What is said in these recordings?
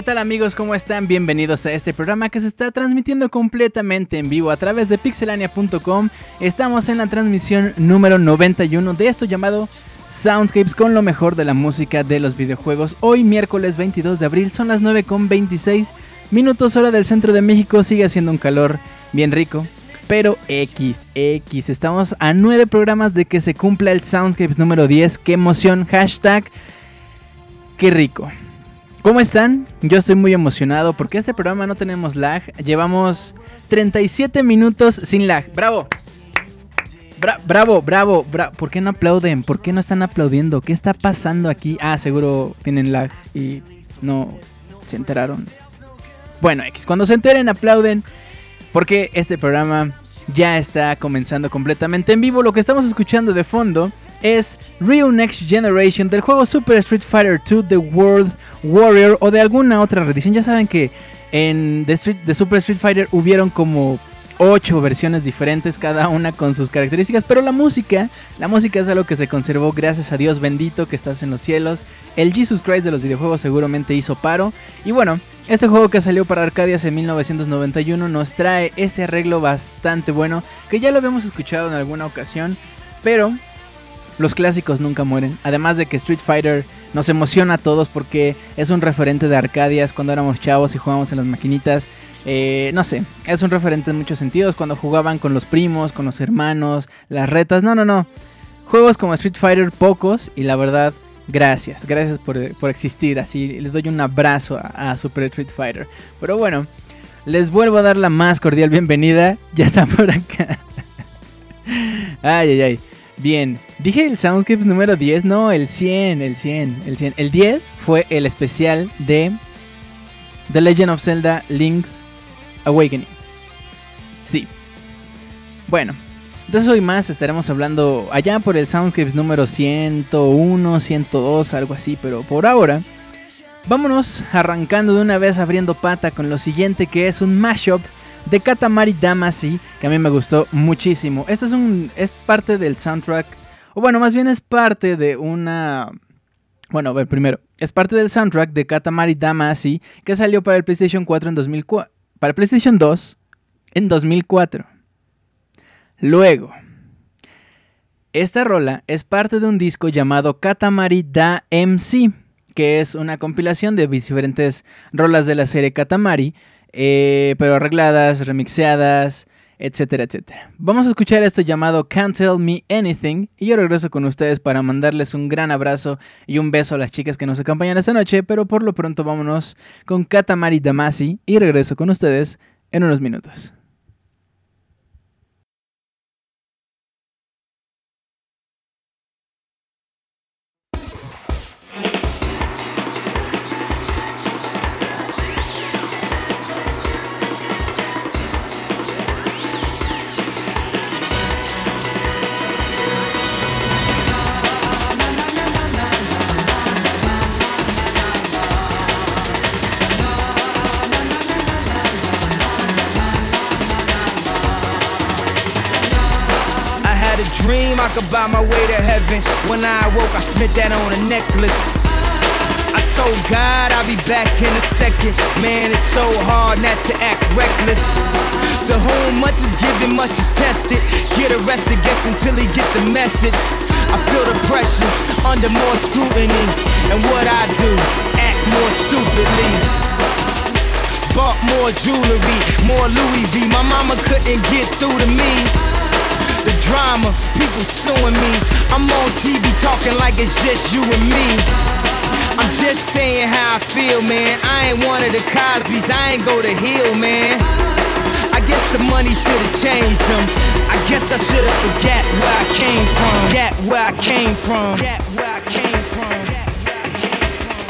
¿Qué tal amigos? ¿Cómo están? Bienvenidos a este programa que se está transmitiendo completamente en vivo a través de pixelania.com. Estamos en la transmisión número 91 de esto llamado Soundscapes con lo mejor de la música de los videojuegos. Hoy miércoles 22 de abril son las 9 con 26 minutos hora del centro de México. Sigue haciendo un calor bien rico. Pero X, X, estamos a 9 programas de que se cumpla el Soundscapes número 10. ¡Qué emoción! Hashtag, qué rico. ¿Cómo están? Yo estoy muy emocionado porque este programa no tenemos lag. Llevamos 37 minutos sin lag. ¡Bravo! Bra- bravo, bravo, bra- ¿Por qué no aplauden? ¿Por qué no están aplaudiendo? ¿Qué está pasando aquí? Ah, seguro tienen lag y no se enteraron. Bueno, X, cuando se enteren aplauden porque este programa ya está comenzando completamente en vivo. Lo que estamos escuchando de fondo es Real Next Generation del juego Super Street Fighter 2 The World Warrior o de alguna otra reedición. Ya saben que en The, Street- The Super Street Fighter hubieron como ocho versiones diferentes, cada una con sus características, pero la música, la música es algo que se conservó gracias a Dios bendito que estás en los cielos. El Jesus Christ de los videojuegos seguramente hizo paro. Y bueno, este juego que salió para Arcadias en 1991 nos trae ese arreglo bastante bueno, que ya lo habíamos escuchado en alguna ocasión, pero los clásicos nunca mueren. Además de que Street Fighter nos emociona a todos porque es un referente de Arcadias cuando éramos chavos y jugábamos en las maquinitas. Eh, no sé, es un referente en muchos sentidos. Cuando jugaban con los primos, con los hermanos, las retas. No, no, no. Juegos como Street Fighter, pocos. Y la verdad, gracias. Gracias por, por existir. Así les doy un abrazo a, a Super Street Fighter. Pero bueno, les vuelvo a dar la más cordial bienvenida. Ya están por acá. Ay, ay, ay. Bien, dije el Soundscapes número 10, no, el 100, el 100, el 100. El 10 fue el especial de The Legend of Zelda Link's Awakening. Sí. Bueno, de eso y más estaremos hablando allá por el Soundscapes número 101, 102, algo así, pero por ahora vámonos arrancando de una vez abriendo pata con lo siguiente que es un mashup de Katamari Damacy, que a mí me gustó muchísimo. Esto es es parte del soundtrack, o bueno, más bien es parte de una bueno, a ver, primero, es parte del soundtrack de Katamari Damacy que salió para el PlayStation 4 en 2004, para PlayStation 2 en 2004. Luego, esta rola es parte de un disco llamado Katamari Da MC, que es una compilación de diferentes rolas de la serie Katamari, eh, pero arregladas, remixeadas, etcétera, etcétera. Vamos a escuchar esto llamado Can't Tell Me Anything y yo regreso con ustedes para mandarles un gran abrazo y un beso a las chicas que nos acompañan esta noche, pero por lo pronto vámonos con Katamari Damacy y regreso con ustedes en unos minutos. Could buy my way to heaven. When I awoke, I spent that on a necklace. I told God I'll be back in a second. Man, it's so hard not to act reckless. To whom much is given, much is tested. Get arrested, guess until he get the message. I feel the pressure under more scrutiny. And what I do, act more stupidly. Bought more jewelry, more Louis V. My mama couldn't get through to me. The drama, people suing me. I'm on TV talking like it's just you and me. I'm just saying how I feel, man. I ain't one of the Cosby's, I ain't go to Hill, man. I guess the money should've changed them. I guess I should've forgot where I came from. Get where I came from. Get where I came from.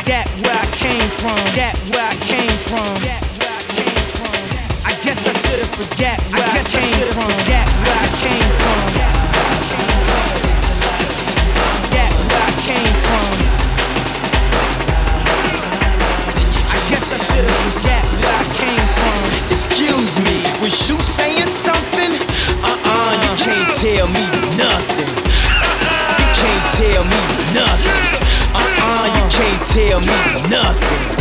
Get where I came from. Get where I came from. Where I. I guess forget where I, I came from. Forget where I came from. Forget where I came from. I guess I should have forget where I came from. Excuse me, was you saying something? Uh-uh, you can't tell me nothing. You can't tell me nothing. Uh-uh, you can't tell me nothing.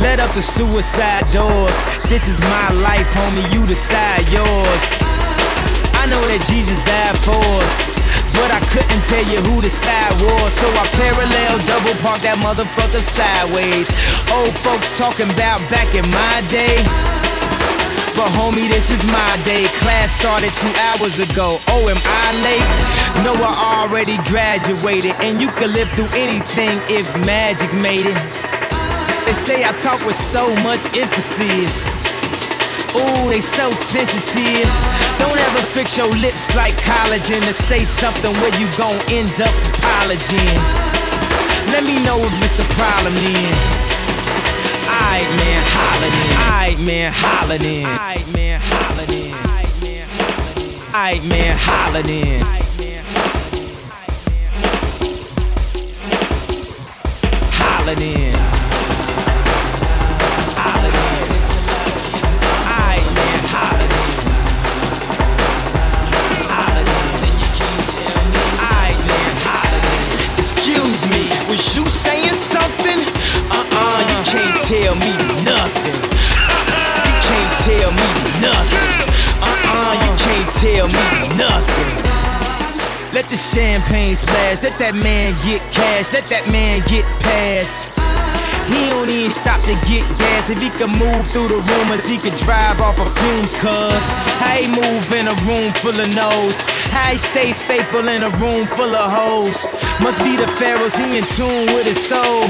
Let up the suicide doors. This is my life, homie. You decide yours. I know that Jesus died for us, but I couldn't tell you who the side was. So I parallel double park that motherfucker sideways. Old folks talking about back in my day. But homie, this is my day. Class started two hours ago. Oh, am I late? No, I already graduated, and you could live through anything if magic made it. They say I talk with so much emphasis. Ooh, they so sensitive. Don't ever fix your lips like collagen to say something where you gon' end up apologizing. Let me know if it's a problem then. Aight man, hollin' in. Aight man, hollin' in. Aight man, hollin' in. Aight man, hollin' in. Hollin' in. Tell me nothing. You can't tell me nothing. Uh-uh, you can't tell me nothing. Let the champagne splash, let that man get cash, let that man get past. He don't even stop to get gas. If he could move through the rumors, he could drive off of fumes. Cuz he move in a room full of no's? He stay faithful in a room full of hoes? Must be the pharaohs, he in tune with his soul.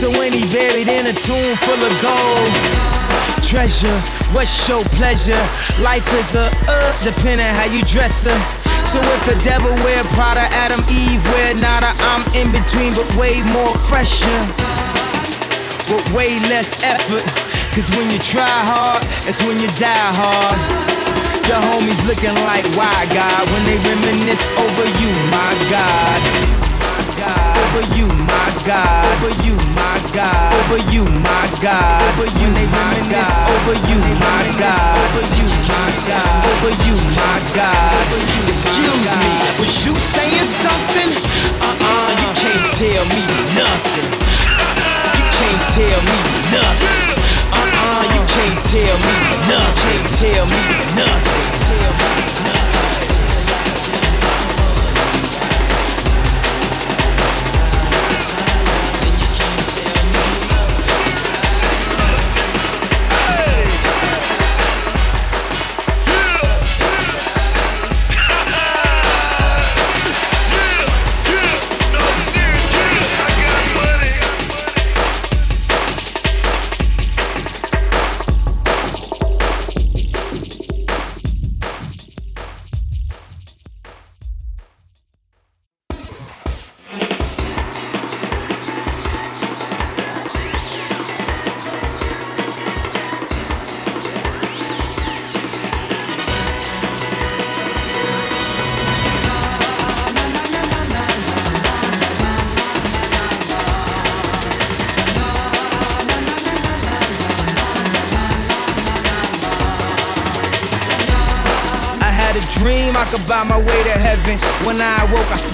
So when he buried in a tomb full of gold. Treasure, what's your pleasure? Life is a uh, depending how you dress her. So if the devil wear Prada, Adam, Eve wear nada, I'm in between, but way more fresher with way less effort. Cause when you try hard, that's when you die hard. The homies looking like why God when they reminisce over you, my God. Over you, my God. Over you, my God. Over you, my God. Over you, they reminisce over you, my God. Over you, my God. Over you, my God. Excuse me, was you saying something? Uh-uh, you can't tell me nothing. Tell me nothing. Uh-uh, you can't tell me nothing. Can't tell me nothing. Tell me nothing.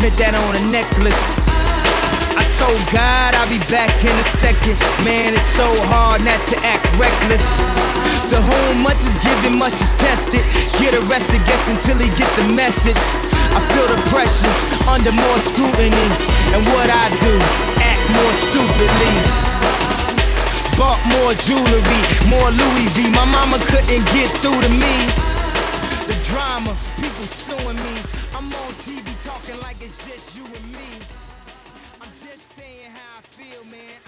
Spent that on a necklace. I told God I'll be back in a second. Man, it's so hard not to act reckless. To whom much is given, much is tested. Get arrested, guess until he get the message. I feel the pressure under more scrutiny. And what I do, act more stupidly. Bought more jewelry, more Louis V. My mama couldn't get through to me. The drama,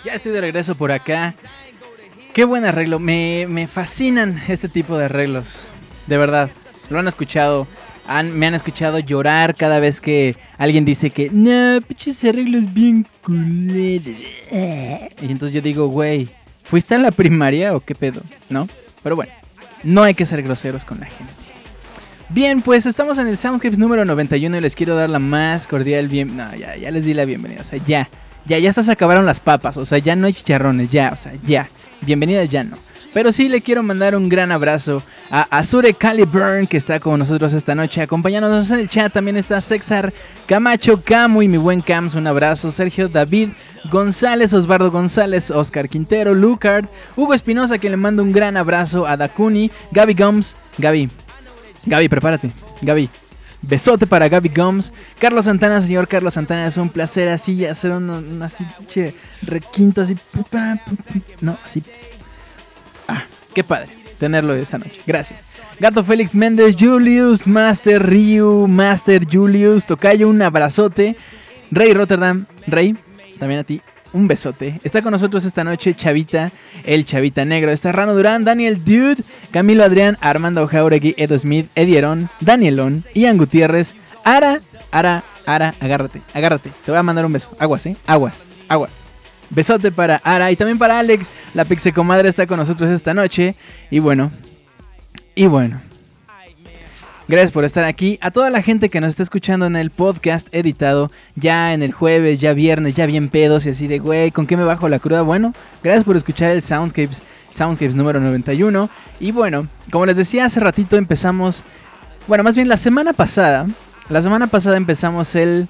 Ya estoy de regreso por acá. Qué buen arreglo. Me, me fascinan este tipo de arreglos. De verdad. Lo han escuchado. Han- me han escuchado llorar cada vez que alguien dice que no, pinches arreglos bien culeros. Y entonces yo digo, güey, ¿fuiste a la primaria o qué pedo? ¿No? Pero bueno. no hay que ser groseros con la gente. Bien, pues estamos en el Soundscapes número 91 y les quiero dar la más cordial bien... No, ya, ya les di la bienvenida, o sea, ya. Ya, ya hasta se acabaron las papas, o sea, ya no hay chicharrones, ya, o sea, ya. Bienvenida ya no. Pero sí le quiero mandar un gran abrazo a Azure Caliburn que está con nosotros esta noche acompañándonos en el chat. También está César Camacho Camu y mi buen Cams. Un abrazo. Sergio David González, Osvaldo González, Oscar Quintero, Lucard, Hugo Espinosa que le mando un gran abrazo a Dakuni, Gaby Gums, Gaby, Gaby, prepárate, Gaby. Besote para Gaby Gums. Carlos Santana, señor Carlos Santana, es un placer así hacer un, un así che, requinto así. No, así Ah, qué padre tenerlo esta noche. Gracias. Gato Félix Méndez, Julius, Master Ryu, Master Julius, Tocayo, un abrazote. Rey Rotterdam, Rey, también a ti, un besote. Está con nosotros esta noche Chavita, el Chavita Negro. Está Rano Durán, Daniel Dude, Camilo Adrián, Armando Jauregui, Edo Smith, Edieron, Danielón, Ian Gutiérrez, Ara, Ara, Ara, agárrate, agárrate. Te voy a mandar un beso. Aguas, ¿eh? Aguas, aguas. Besote para Ara y también para Alex. La Pixe Comadre está con nosotros esta noche. Y bueno, y bueno. Gracias por estar aquí. A toda la gente que nos está escuchando en el podcast editado, ya en el jueves, ya viernes, ya bien pedos y así de, güey, ¿con qué me bajo la cruda? Bueno, gracias por escuchar el Soundscapes, Soundscapes número 91. Y bueno, como les decía hace ratito, empezamos, bueno, más bien la semana pasada, la semana pasada empezamos el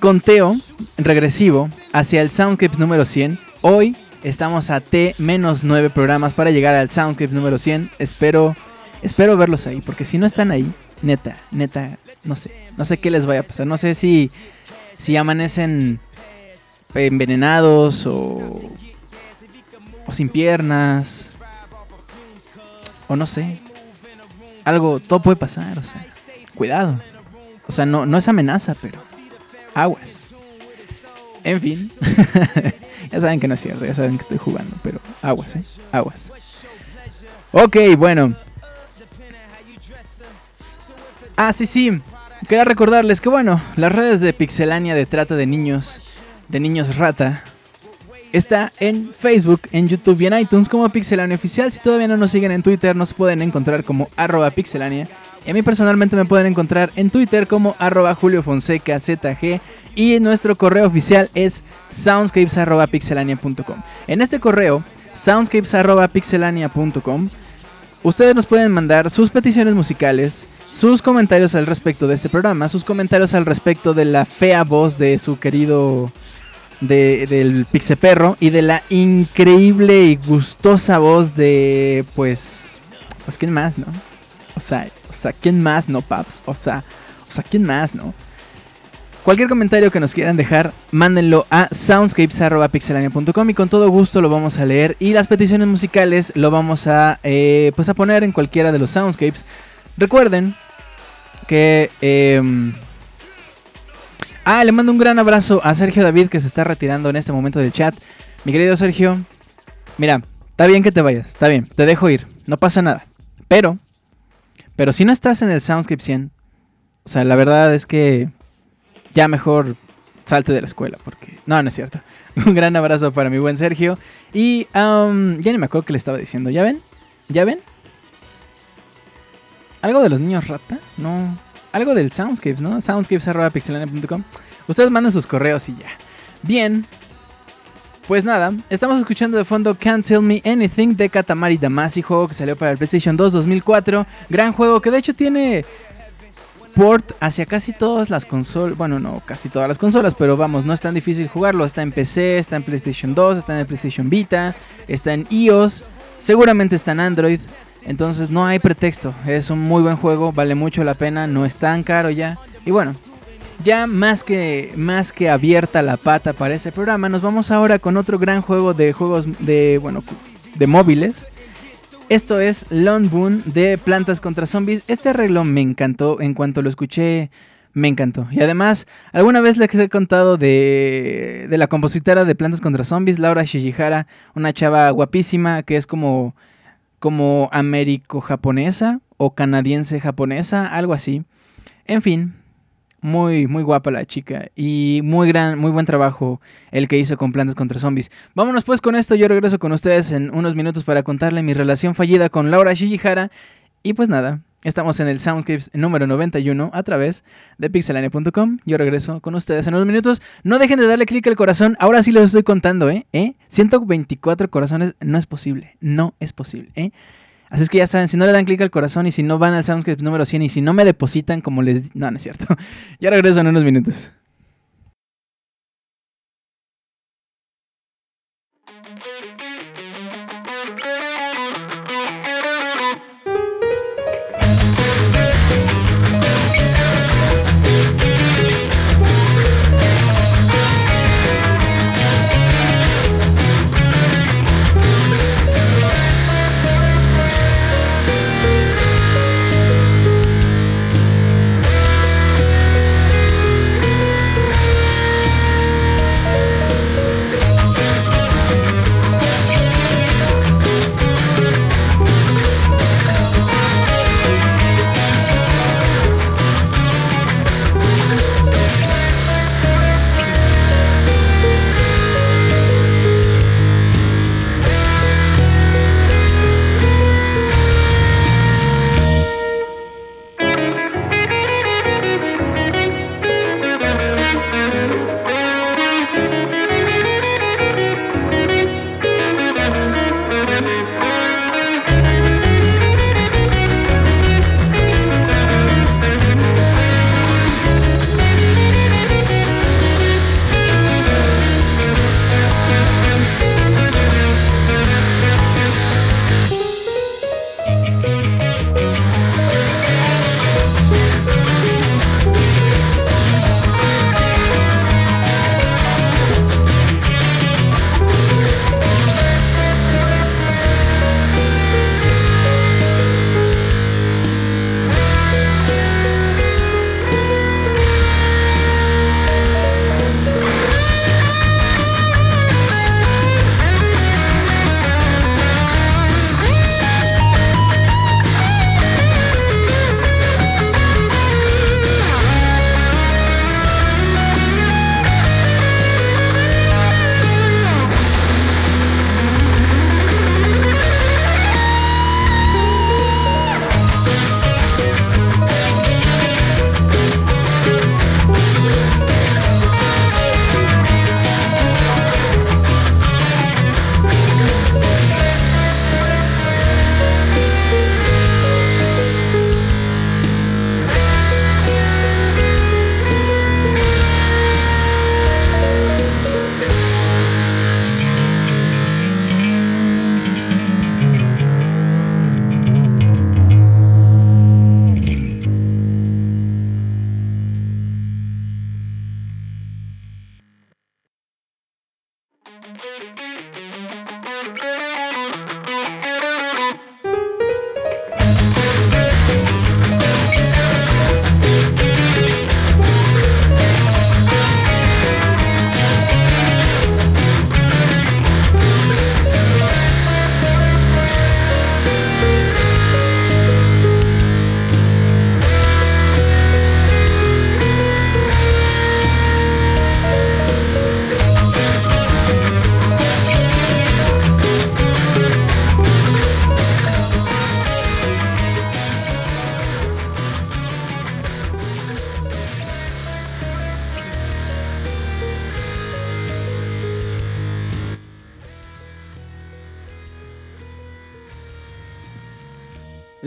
conteo regresivo hacia el Soundscapes número 100. Hoy estamos a T menos 9 programas para llegar al Soundscapes número 100. Espero, espero verlos ahí, porque si no están ahí, neta, neta, no sé, no sé qué les vaya a pasar. No sé si, si amanecen envenenados o, o sin piernas. O no sé. Algo, todo puede pasar, o sea, cuidado. O sea, no, no es amenaza, pero aguas. En fin. ya saben que no es cierto, ya saben que estoy jugando, pero aguas, ¿eh? Aguas. Ok, bueno. Ah, sí, sí. Quería recordarles que, bueno, las redes de Pixelania de trata de niños, de niños rata, está en Facebook, en YouTube y en iTunes como Pixelania Oficial. Si todavía no nos siguen en Twitter, nos pueden encontrar como arroba pixelania. Y a mí personalmente me pueden encontrar en Twitter como arroba Julio Fonseca ZG y nuestro correo oficial es soundscapes.pixelania.com. En este correo, soundscapes.pixelania.com, ustedes nos pueden mandar sus peticiones musicales, sus comentarios al respecto de este programa, sus comentarios al respecto de la fea voz de su querido de, del Pixeperro y de la increíble y gustosa voz de pues pues quién más, ¿no? O sea, o sea, ¿quién más, no, Paps? O sea, o sea, ¿quién más, no? Cualquier comentario que nos quieran dejar, mándenlo a soundscapes.pixelania.com y con todo gusto lo vamos a leer. Y las peticiones musicales lo vamos a, eh, pues a poner en cualquiera de los soundscapes. Recuerden que... Eh, ah, le mando un gran abrazo a Sergio David que se está retirando en este momento del chat. Mi querido Sergio, mira, está bien que te vayas, está bien, te dejo ir, no pasa nada. Pero pero si no estás en el Soundscape 100, o sea, la verdad es que ya mejor salte de la escuela, porque... No, no es cierto. Un gran abrazo para mi buen Sergio. Y ya ni me acuerdo qué le estaba diciendo. ¿Ya ven? ¿Ya ven? ¿Algo de los niños rata? No. Algo del Soundscapes, ¿no? Soundscapes.pixelania.com. Ustedes mandan sus correos y ya. Bien. Pues nada, estamos escuchando de fondo Can't Tell Me Anything de Katamari Damacy, juego que salió para el PlayStation 2 2004. Gran juego que de hecho tiene port hacia casi todas las consolas. Bueno, no casi todas las consolas, pero vamos, no es tan difícil jugarlo. Está en PC, está en PlayStation 2, está en el PlayStation Vita, está en iOS, seguramente está en Android. Entonces no hay pretexto. Es un muy buen juego, vale mucho la pena, no es tan caro ya. Y bueno, ya más que, más que abierta la pata para ese programa, nos vamos ahora con otro gran juego de juegos de, bueno, de móviles. Esto es Lone Boon de Plantas contra Zombies. Este arreglo me encantó. En cuanto lo escuché, me encantó. Y además, alguna vez les he contado de, de la compositora de Plantas contra Zombies, Laura Shijihara, una chava guapísima que es como, como américo-japonesa o canadiense-japonesa, algo así. En fin, Muy, muy guapa la chica. Y muy gran, muy buen trabajo el que hizo con Plantas contra Zombies. Vámonos pues con esto. Yo regreso con ustedes en unos minutos para contarle mi relación fallida con Laura Shijihara. Y pues nada, estamos en el Soundscapes número 91 a través de pixelania.com. Yo regreso con ustedes en unos minutos. No dejen de darle clic al corazón. Ahora sí los estoy contando, ¿eh? ¿Eh? 124 corazones no es posible. No es posible, ¿eh? Así es que ya saben, si no le dan clic al corazón y si no van al Soundscape número 100 y si no me depositan como les... No, no es cierto. ya regreso en unos minutos.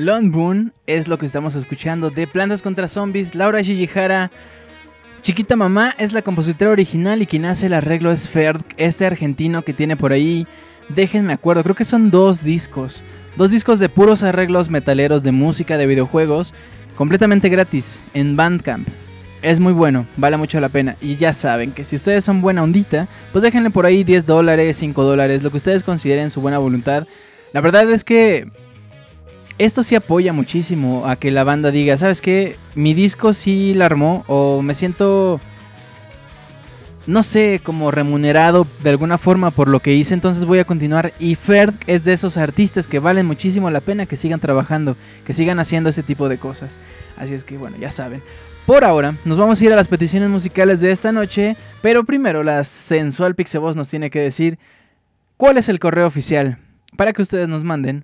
Lone Boon es lo que estamos escuchando de Plantas contra Zombies. Laura Shijihara, Chiquita Mamá, es la compositora original y quien hace el arreglo es Ferd, este argentino que tiene por ahí. Déjenme acuerdo, creo que son dos discos. Dos discos de puros arreglos metaleros de música de videojuegos, completamente gratis, en Bandcamp. Es muy bueno, vale mucho la pena. Y ya saben que si ustedes son buena ondita, pues déjenle por ahí 10 dólares, 5 dólares, lo que ustedes consideren su buena voluntad. La verdad es que esto sí apoya muchísimo a que la banda diga, ¿sabes qué? Mi disco sí la armó o me siento, no sé, como remunerado de alguna forma por lo que hice, entonces voy a continuar. Y Ferd es de esos artistas que valen muchísimo la pena que sigan trabajando, que sigan haciendo ese tipo de cosas. Así es que bueno, ya saben. Por ahora, nos vamos a ir a las peticiones musicales de esta noche, pero primero la sensual Pixeboss nos tiene que decir cuál es el correo oficial para que ustedes nos manden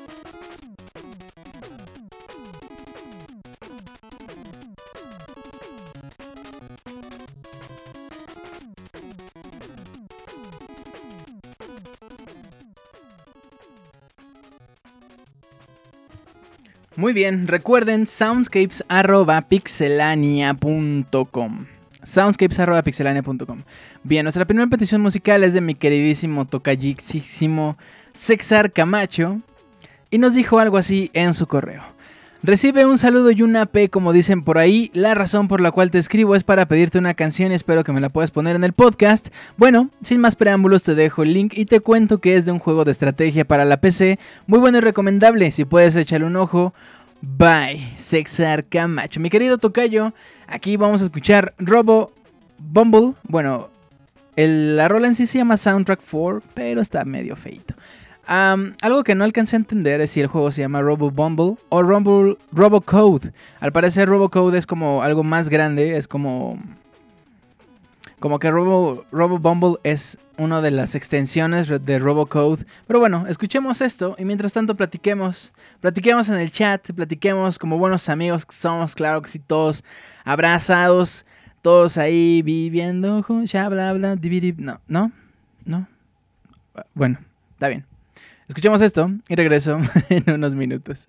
Muy bien, recuerden soundscapes.pixelania.com. Soundscapes.pixelania.com. Bien, nuestra primera petición musical es de mi queridísimo tocallísimo Sexar Camacho. Y nos dijo algo así en su correo. Recibe un saludo y una P, como dicen por ahí. La razón por la cual te escribo es para pedirte una canción espero que me la puedas poner en el podcast. Bueno, sin más preámbulos, te dejo el link y te cuento que es de un juego de estrategia para la PC. Muy bueno y recomendable. Si puedes echarle un ojo. Bye, Sexar Camacho. Mi querido Tocayo, aquí vamos a escuchar Robo Bumble. Bueno, la rola en sí se llama Soundtrack 4, pero está medio feito. Algo que no alcancé a entender es si el juego se llama Robo Bumble o Robo, Robo Code. Al parecer Robo Code es como algo más grande, es como... Como que Robo, Robo Bumble es una de las extensiones de Robocode. Pero bueno, escuchemos esto y mientras tanto platiquemos. Platiquemos en el chat, platiquemos como buenos amigos que somos, claro que sí, todos abrazados, todos ahí viviendo ya bla bla, no, no, no. Bueno, está bien. Escuchemos esto y regreso en unos minutos.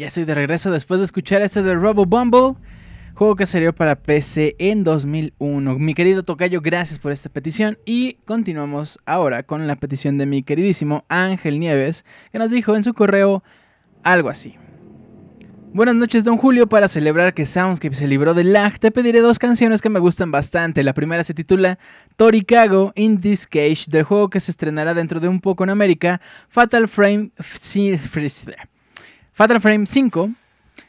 Ya estoy de regreso después de escuchar este de Robo Bumble, juego que salió para PC en 2001. Mi querido Tocayo, gracias por esta petición y continuamos ahora con la petición de mi queridísimo Ángel Nieves, que nos dijo en su correo algo así. Buenas noches, don Julio. Para celebrar que Soundscape se libró del lag, te pediré dos canciones que me gustan bastante. La primera se titula Toricago in This Cage, del juego que se estrenará dentro de un poco en América, Fatal Frame Fatal Frame 5.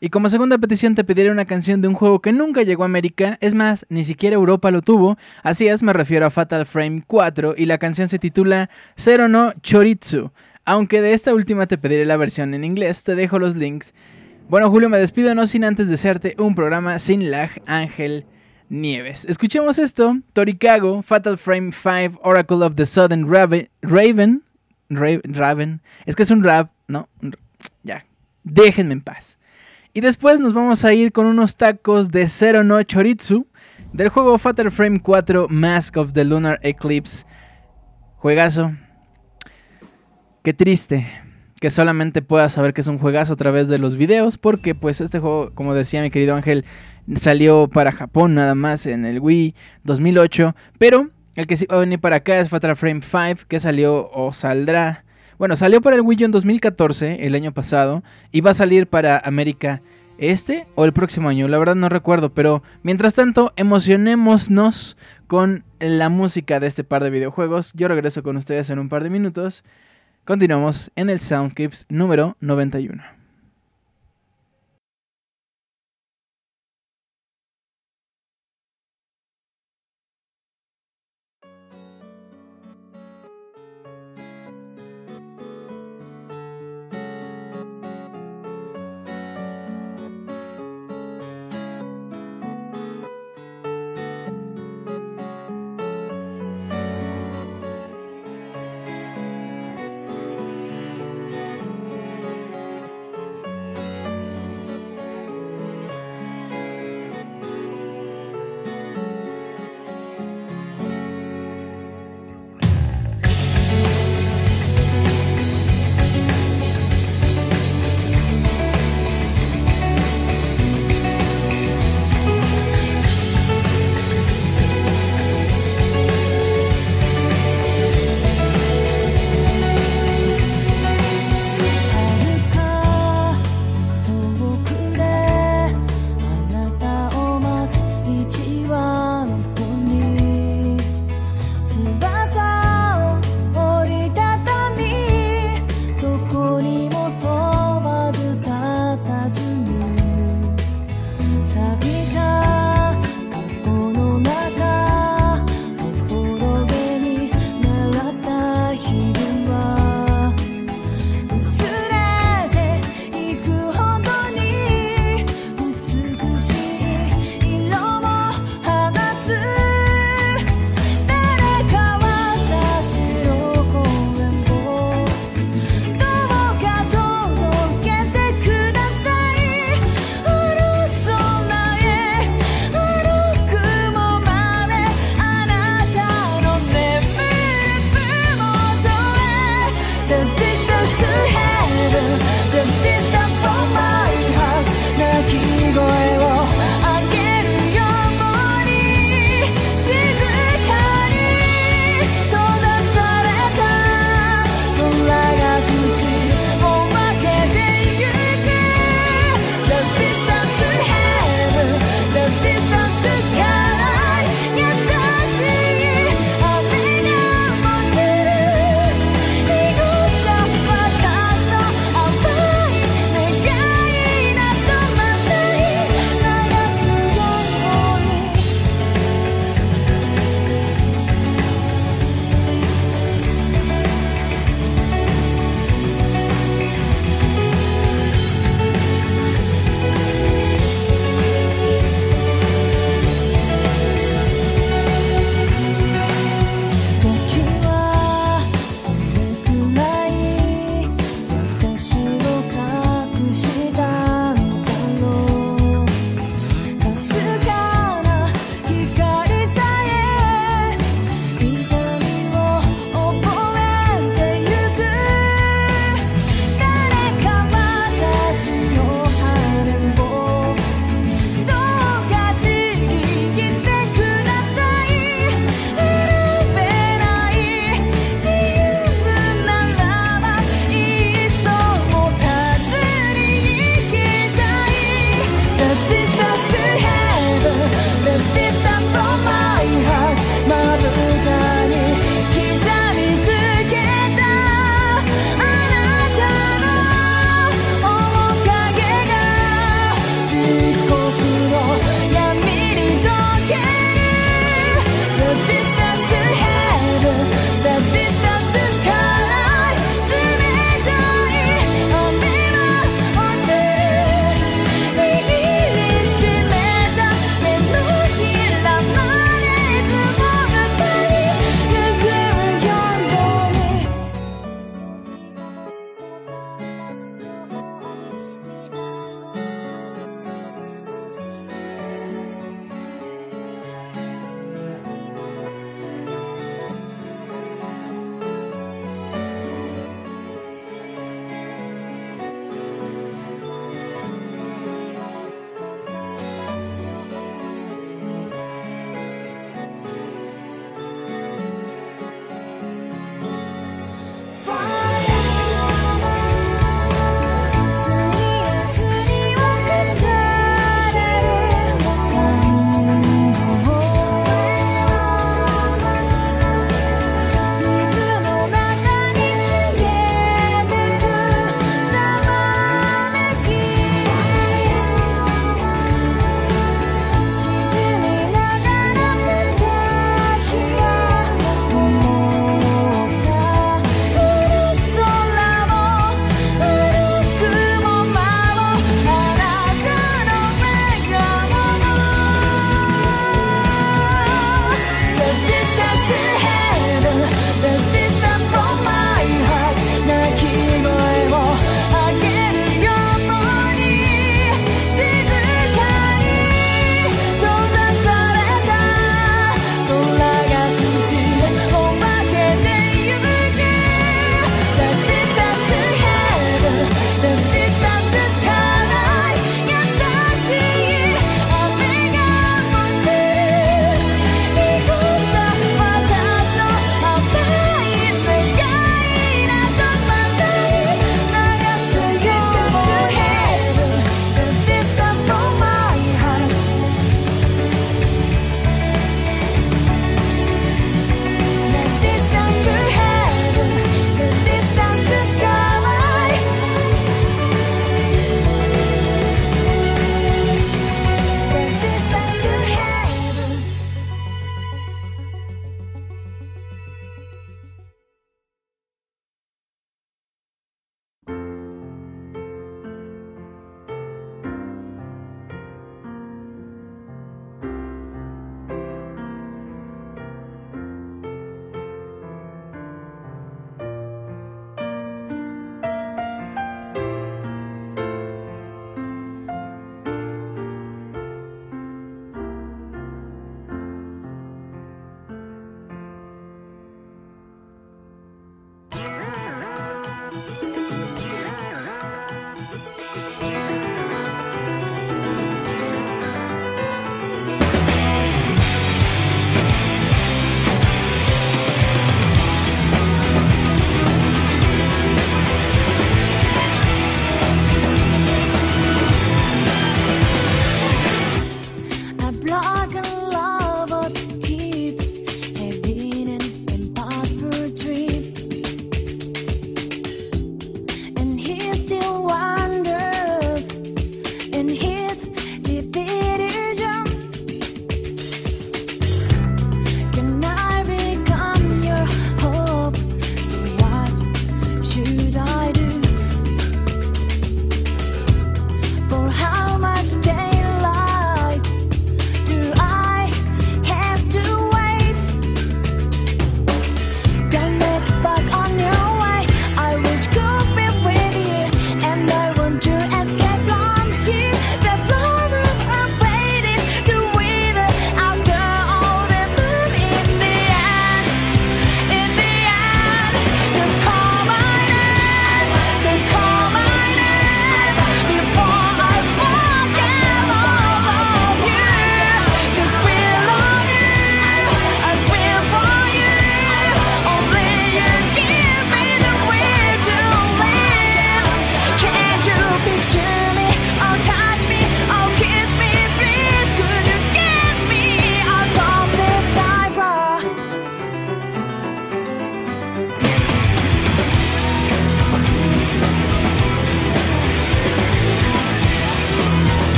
Y como segunda petición te pediré una canción de un juego que nunca llegó a América, es más, ni siquiera Europa lo tuvo, así es, me refiero a Fatal Frame 4 y la canción se titula Zero no Choritsu. Aunque de esta última te pediré la versión en inglés, te dejo los links. Bueno Julio, me despido no sin antes desearte un programa sin lag, Ángel Nieves. Escuchemos esto, Torikago, Fatal Frame 5, Oracle of the Southern Raven, Raven, Raven, es que es un rap, ¿no? Ya, déjenme en paz. Y después nos vamos a ir con unos tacos de Zero no Choritsu del juego Fatal Frame 4 Mask of the Lunar Eclipse. Juegazo. Qué triste que solamente puedas saber que es un juegazo a través de los videos, porque pues este juego, como decía mi querido Ángel, salió para Japón nada más en el Wii 2008, pero el que sí va a venir para acá es Fatal Frame 5, que salió o saldrá bueno, salió para el Wii U en 2014, el año pasado, y va a salir para América este o el próximo año, la verdad no recuerdo, pero mientras tanto, emocionémonos con la música de este par de videojuegos. Yo regreso con ustedes en un par de minutos. Continuamos en el Soundscapes número 91.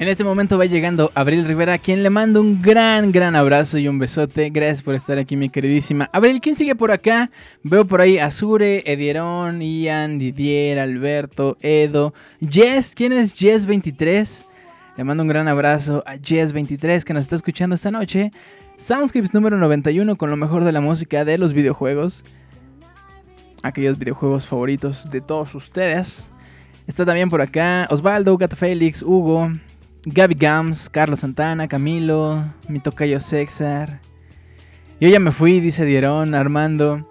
En este momento va llegando Abril Rivera, quien le mando un gran, gran abrazo y un besote. Gracias por estar aquí, mi queridísima. Abril, ¿quién sigue por acá? Veo por ahí Azure, Edieron, Ian, Didier, Alberto, Edo, Jess. ¿Quién es Jess23? Le mando un gran abrazo a Jess23 que nos está escuchando esta noche. Soundscapes número 91 con lo mejor de la música de los videojuegos. Aquellos videojuegos favoritos de todos ustedes. Está también por acá Osvaldo, Gato Félix, Hugo, Gaby Gams, Carlos Santana, Camilo, mi tocayo César. Yo ya me fui, dice Dieron, Armando,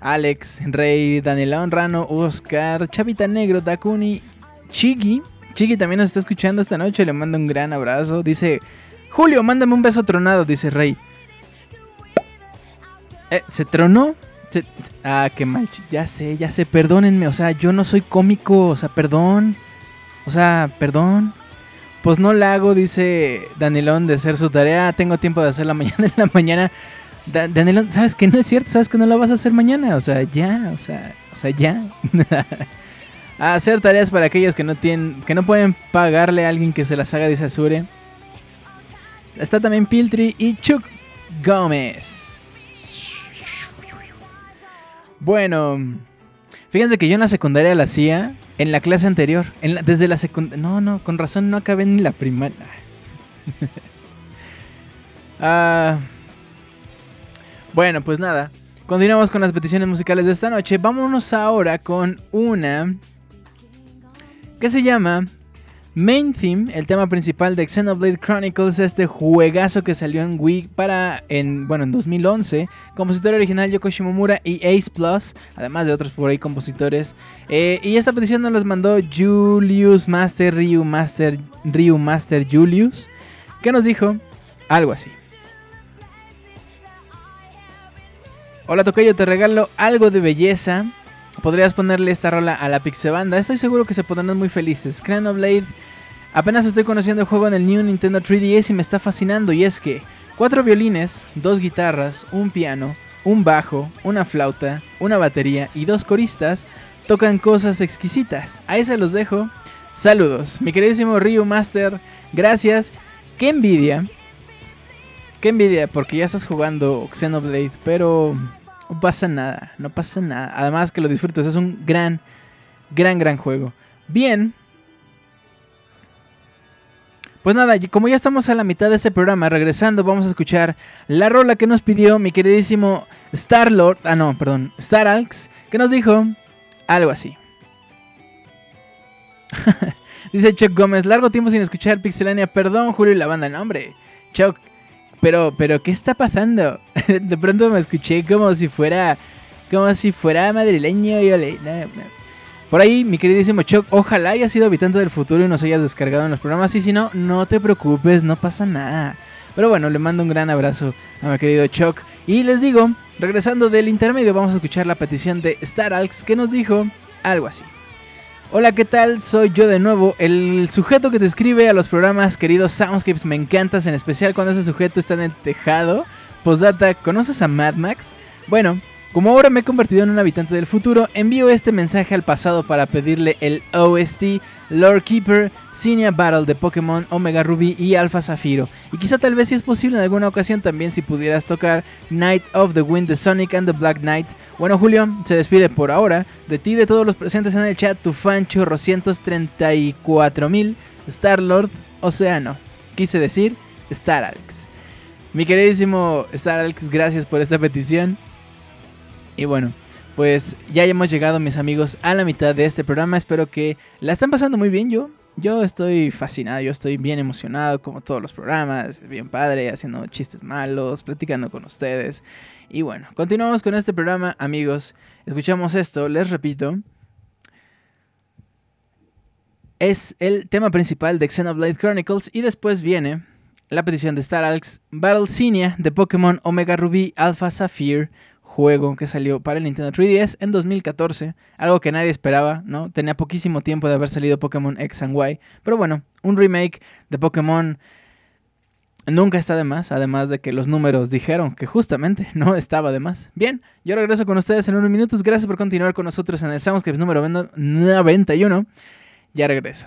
Alex, Rey, Daniela Rano, Oscar, Chavita Negro, Dakuni, Chigi. Chigi también nos está escuchando esta noche, le mando un gran abrazo. Dice, Julio, mándame un beso tronado, dice Rey. Eh, ¿Se tronó? ah, qué mal. Ya sé, ya sé, perdónenme. O sea, yo no soy cómico, o sea, perdón. O sea, perdón. Pues no la hago, dice Danilón, de hacer su tarea. Tengo tiempo de hacerla mañana en la mañana. Danilón, ¿sabes que no es cierto? ¿Sabes que no la vas a hacer mañana? O sea, ya, o sea, o sea, ya. hacer tareas para aquellos que no tienen, que no pueden pagarle a alguien que se las haga, dice Azure. Está también Piltri y Chuck Gómez. Bueno, fíjense que yo en la secundaria la hacía en la clase anterior, desde la secundaria. No, no, con razón no acabé ni la primaria. Ah, bueno, pues nada. Continuamos con las peticiones musicales de esta noche. Vámonos ahora con una que se llama Main Theme, el tema principal de Xenoblade Chronicles, este juegazo que salió en Wii para en bueno, en 2011, compositor original Yoko Shimomura y Ace Plus, además de otros por ahí compositores. Eh, y esta petición nos las mandó Julius Master Ryu Master Ryu Master Julius, que nos dijo algo así. Hola Tocayo, te regalo algo de belleza podrías ponerle esta rola a la Pixebanda. Estoy seguro que se pondrán muy felices. Blade. Apenas estoy conociendo el juego en el New Nintendo 3DS y me está fascinando. Y es que cuatro violines, dos guitarras, un piano, un bajo, una flauta, una batería y dos coristas tocan cosas exquisitas. Ahí se los dejo. Saludos, mi queridísimo Ryu Master. Gracias. Qué envidia. Qué envidia porque ya estás jugando Xenoblade, pero no pasa nada, no pasa nada. Además que lo disfrutas, es un gran, gran, gran juego. Bien. Pues nada, como ya estamos a la mitad de este programa, regresando, vamos a escuchar la rola que nos pidió mi queridísimo Star-Lord, ah no, perdón, Staralx, que nos dijo algo así. Dice Chuck Gómez, largo tiempo sin escuchar Pixelania, perdón Julio y la banda, no hombre. Chuck, pero, pero, ¿qué está pasando? de pronto me escuché como si fuera, como si fuera madrileño y ole, Por ahí, mi queridísimo Chuck, ojalá haya sido habitante del futuro y nos hayas descargado en los programas. Y si no, no te preocupes, no pasa nada. Pero bueno, le mando un gran abrazo a mi querido Chuck. Y les digo, regresando del intermedio, vamos a escuchar la petición de Staralx que nos dijo algo así. Hola, ¿qué tal? Soy yo de nuevo, el sujeto que te escribe a los programas queridos Soundscapes. Me encantas, en especial cuando ese sujeto está en el tejado. Postdata, ¿conoces a Mad Max? Bueno, como ahora me he convertido en un habitante del futuro, envío este mensaje al pasado para pedirle el OST Lord Keeper Senior Battle de Pokémon Omega Ruby y Alpha Zafiro. Y quizá tal vez si es posible en alguna ocasión también si pudieras tocar Night of the Wind de Sonic and the Black Knight. Bueno Julio, se despide por ahora de ti y de todos los presentes en el chat, tu fan chorro 134.000 Star-Lord Océano. Quise decir Star Alex. Mi queridísimo Star Alex, gracias por esta petición. Y bueno, pues ya hemos llegado mis amigos a la mitad de este programa. Espero que la estén pasando muy bien yo. Yo estoy fascinado, yo estoy bien emocionado como todos los programas, bien padre, haciendo chistes malos, platicando con ustedes. Y bueno, continuamos con este programa, amigos. Escuchamos esto, les repito. Es el tema principal de Xenoblade Chronicles y después viene la petición de Star Alex Battle Cinia de Pokémon Omega Ruby Alpha Sapphire juego que salió para el Nintendo 3DS en 2014, algo que nadie esperaba, ¿no? Tenía poquísimo tiempo de haber salido Pokémon X and Y, pero bueno, un remake de Pokémon nunca está de más, además de que los números dijeron que justamente no estaba de más. Bien, yo regreso con ustedes en unos minutos, gracias por continuar con nosotros en el Soundscapes número 91, ya regreso.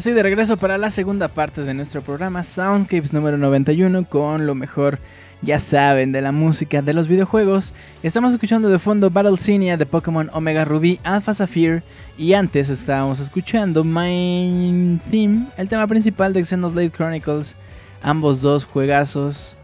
estoy de regreso para la segunda parte de nuestro programa Soundscapes número 91 con lo mejor, ya saben, de la música de los videojuegos. Estamos escuchando de fondo Battle Cinia de Pokémon Omega Ruby Alpha Sapphire y antes estábamos escuchando Main Theme, el tema principal de Xenoblade Chronicles. Ambos dos juegazos.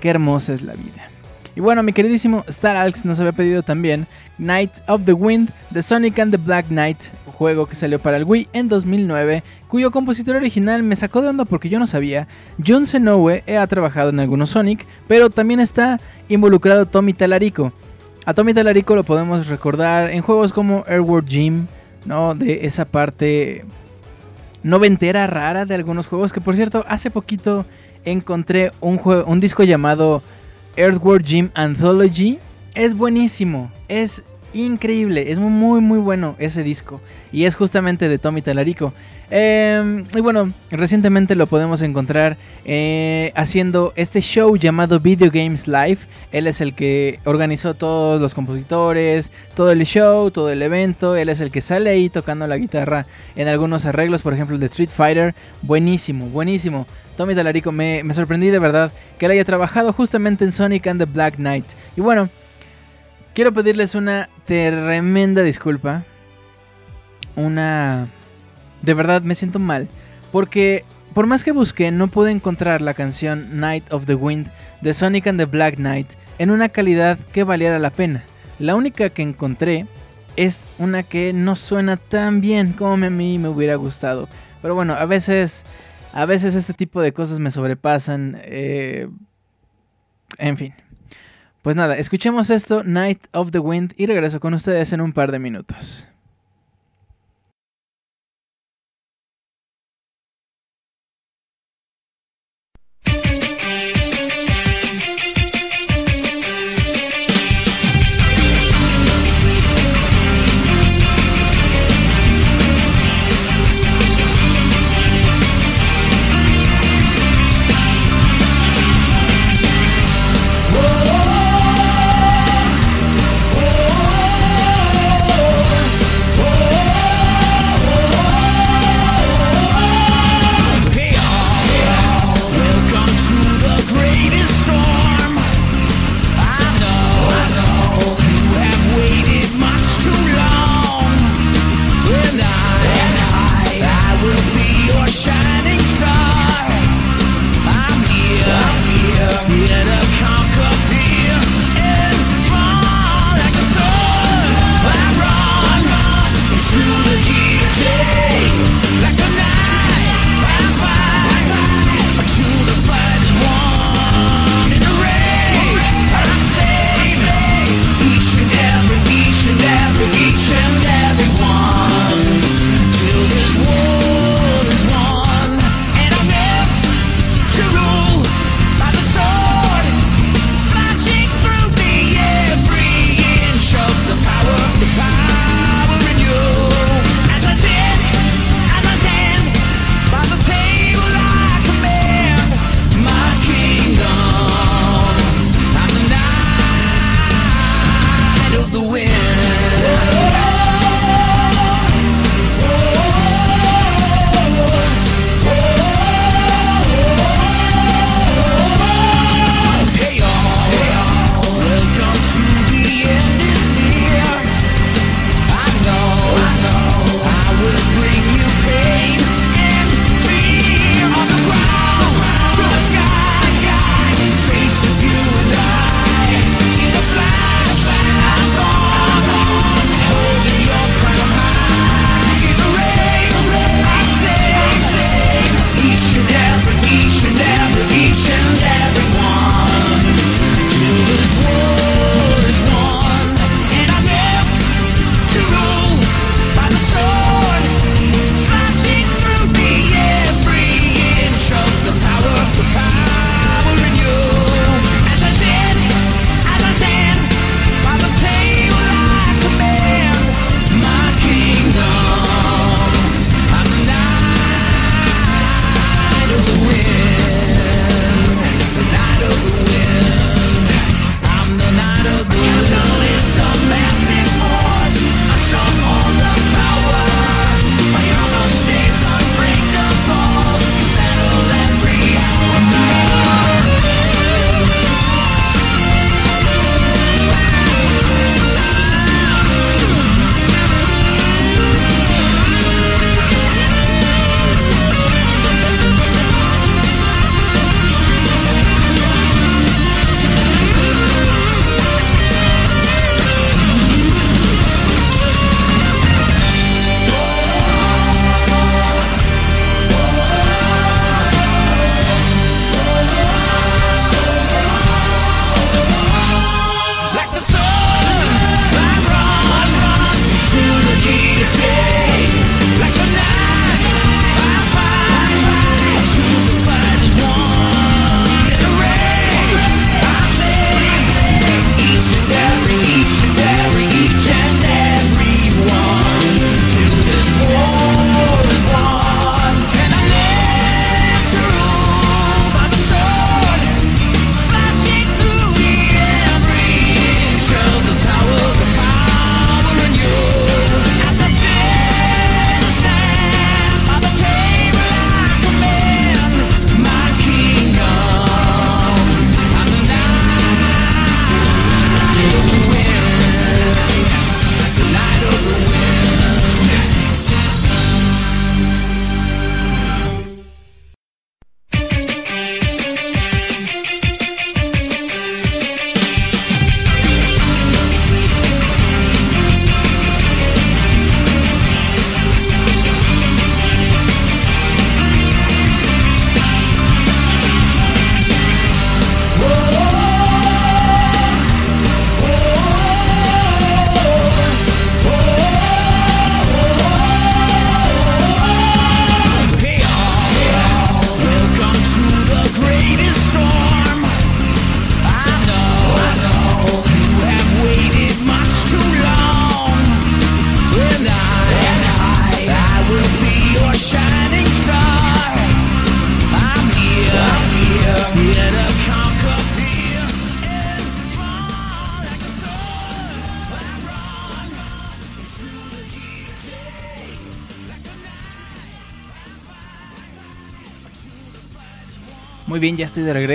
Qué hermosa es la vida. Y bueno, mi queridísimo Star Alx nos había pedido también Night of the Wind de Sonic and the Black Knight, juego que salió para el Wii en 2009, cuyo compositor original me sacó de onda porque yo no sabía. John Senoue ha trabajado en algunos Sonic, pero también está involucrado Tommy Talarico. A Tommy Talarico lo podemos recordar en juegos como Airworld Gym, ¿no? De esa parte noventera rara de algunos juegos que por cierto hace poquito encontré un, un disco llamado Earthworm Gym Anthology. Es buenísimo, es increíble, es muy muy bueno ese disco y es justamente de Tommy Talarico. Em, y bueno, recientemente lo podemos encontrar eh, haciendo este show llamado Video Games Live. Él es el que organizó todos los compositores, todo el show, todo el evento. Él es el que sale ahí tocando la guitarra en algunos arreglos, por ejemplo, de Street Fighter. Buenísimo, buenísimo. Tommy Talarico, me, me sorprendí de verdad que él haya trabajado justamente en Sonic and the Black Knight. Y bueno, quiero pedirles una tremenda disculpa. Una de verdad me siento mal. Porque por más que busqué, no pude encontrar la canción Night of the Wind de Sonic and the Black Knight en una calidad que valiera la pena. La única que encontré es una que no suena tan bien como a mí me hubiera gustado. Pero bueno, a veces, a veces este tipo de cosas me sobrepasan. Eh, en fin. Pues nada, escuchemos esto, Night of the Wind, y regreso con ustedes en un par de minutos.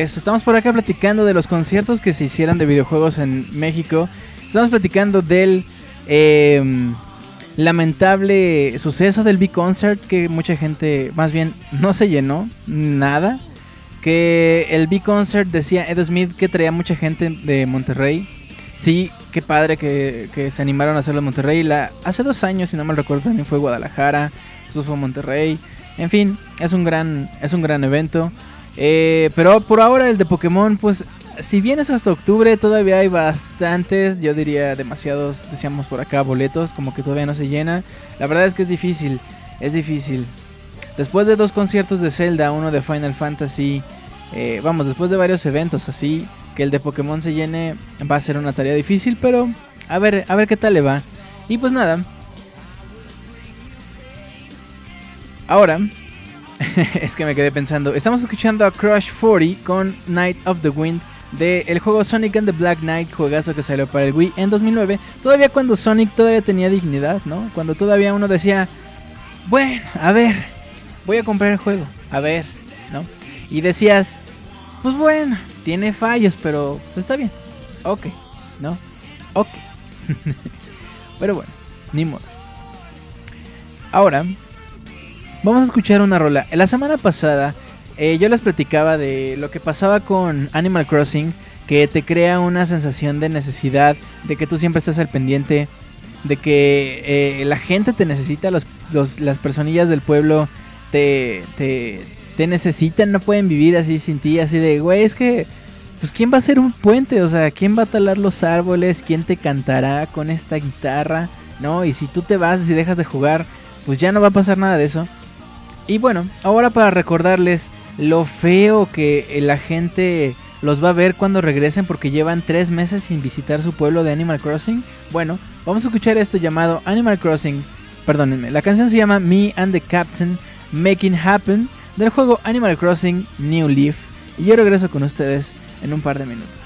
Regreso. Estamos por acá platicando de los conciertos que se hicieran de videojuegos en México. Estamos platicando del em, lamentable suceso del B-Concert que mucha gente, más bien, no se llenó nada. Que el B-Concert decía Ed Smith que traía mucha gente de Monterrey. Sí, qué padre que, se animaron a hacerlo en Monterrey. La, hace dos años, si no me recuerdo, también fue Guadalajara. Después fue Monterrey. En fin, es un gran, es un gran evento. Eh, pero por ahora el de Pokémon, pues si vienes hasta octubre todavía hay bastantes, yo diría demasiados, decíamos por acá, boletos, como que todavía no se llena. La verdad es que es difícil, es difícil. Después de dos conciertos de Zelda, uno de Final Fantasy, eh, vamos, después de varios eventos así, que el de Pokémon se llene va a ser una tarea difícil, pero a ver, a ver qué tal le va. Y pues nada. Ahora, es que me quedé pensando. Estamos escuchando a Crush 40 con Night of the Wind del juego Sonic and the Black Knight, juegazo que salió para el Wii en 2009. Todavía cuando Sonic todavía tenía dignidad, ¿no? Cuando todavía uno decía, bueno, a ver, voy a comprar el juego, a ver, ¿no? Y decías, pues bueno, tiene fallos, pero está bien. Ok, ¿no? Ok. pero bueno, ni modo. Ahora, Vamos a escuchar una rola. La semana pasada eh, yo les platicaba de lo que pasaba con Animal Crossing, que te crea una sensación de necesidad, de que tú siempre estás al pendiente, de que eh, la gente te necesita, los, las personillas del pueblo te, te, te necesitan, no pueden vivir así sin ti, así de, güey, es que, pues, ¿quién va a hacer un puente? O sea, ¿quién va a talar los árboles? ¿Quién te cantará con esta guitarra? ¿No? Y si tú te vas y dejas de jugar, pues ya no va a pasar nada de eso. Y bueno, ahora para recordarles lo feo que la gente los va a ver cuando regresen porque llevan tres meses sin visitar su pueblo de Animal Crossing. Bueno, vamos a escuchar esto llamado Animal Crossing. Perdónenme, la canción se llama Me and the Captain Making Happen del juego Animal Crossing New Leaf. Y yo regreso con ustedes en un par de minutos.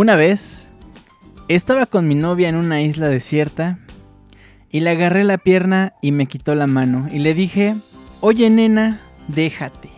Una vez estaba con mi novia en una isla desierta y le agarré la pierna y me quitó la mano y le dije, oye nena, déjate.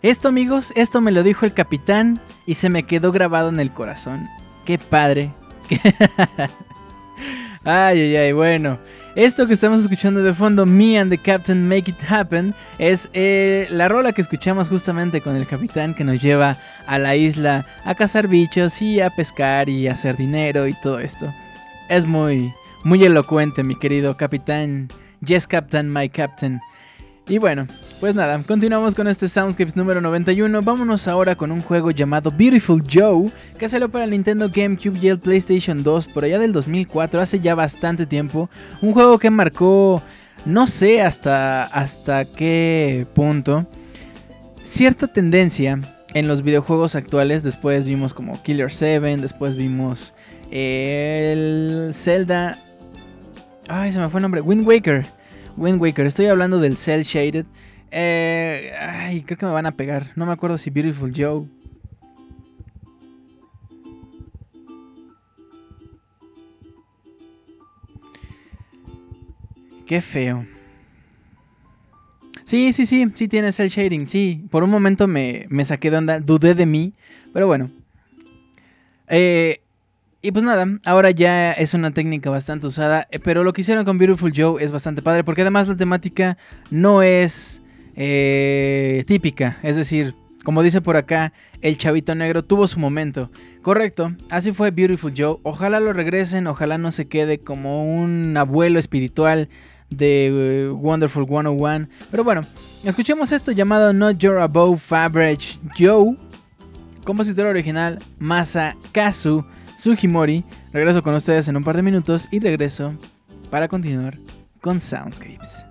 Esto amigos, esto me lo dijo el capitán y se me quedó grabado en el corazón. Qué padre. ay, ay, ay, bueno. Esto que estamos escuchando de fondo, Me and the Captain Make It Happen, es eh, la rola que escuchamos justamente con el capitán que nos lleva a la isla a cazar bichos y a pescar y a hacer dinero y todo esto. Es muy, muy elocuente, mi querido capitán. Yes, Captain, my Captain. Y bueno, pues nada, continuamos con este Soundscapes número 91. Vámonos ahora con un juego llamado Beautiful Joe, que salió para el Nintendo GameCube y el PlayStation 2 por allá del 2004, hace ya bastante tiempo. Un juego que marcó, no sé hasta, hasta qué punto, cierta tendencia en los videojuegos actuales. Después vimos como Killer 7, después vimos el Zelda... Ay, se me fue el nombre. Wind Waker. Wind Waker, estoy hablando del Cell Shaded. Eh, ay, creo que me van a pegar. No me acuerdo si Beautiful Joe. Qué feo. Sí, sí, sí, sí tiene cel shading, sí. Por un momento me, me saqué de onda, dudé de mí, pero bueno. Eh, y pues nada, ahora ya es una técnica bastante usada, eh, pero lo que hicieron con Beautiful Joe es bastante padre, porque además la temática no es eh, típica, es decir, como dice por acá, el chavito negro tuvo su momento. Correcto, así fue Beautiful Joe, ojalá lo regresen, ojalá no se quede como un abuelo espiritual de eh, Wonderful 101, pero bueno, escuchemos esto llamado Not Your Above Average Joe, compositor original Masa Kazu. Sugimori. Regreso con ustedes en un par de minutos y regreso para continuar con Soundscapes.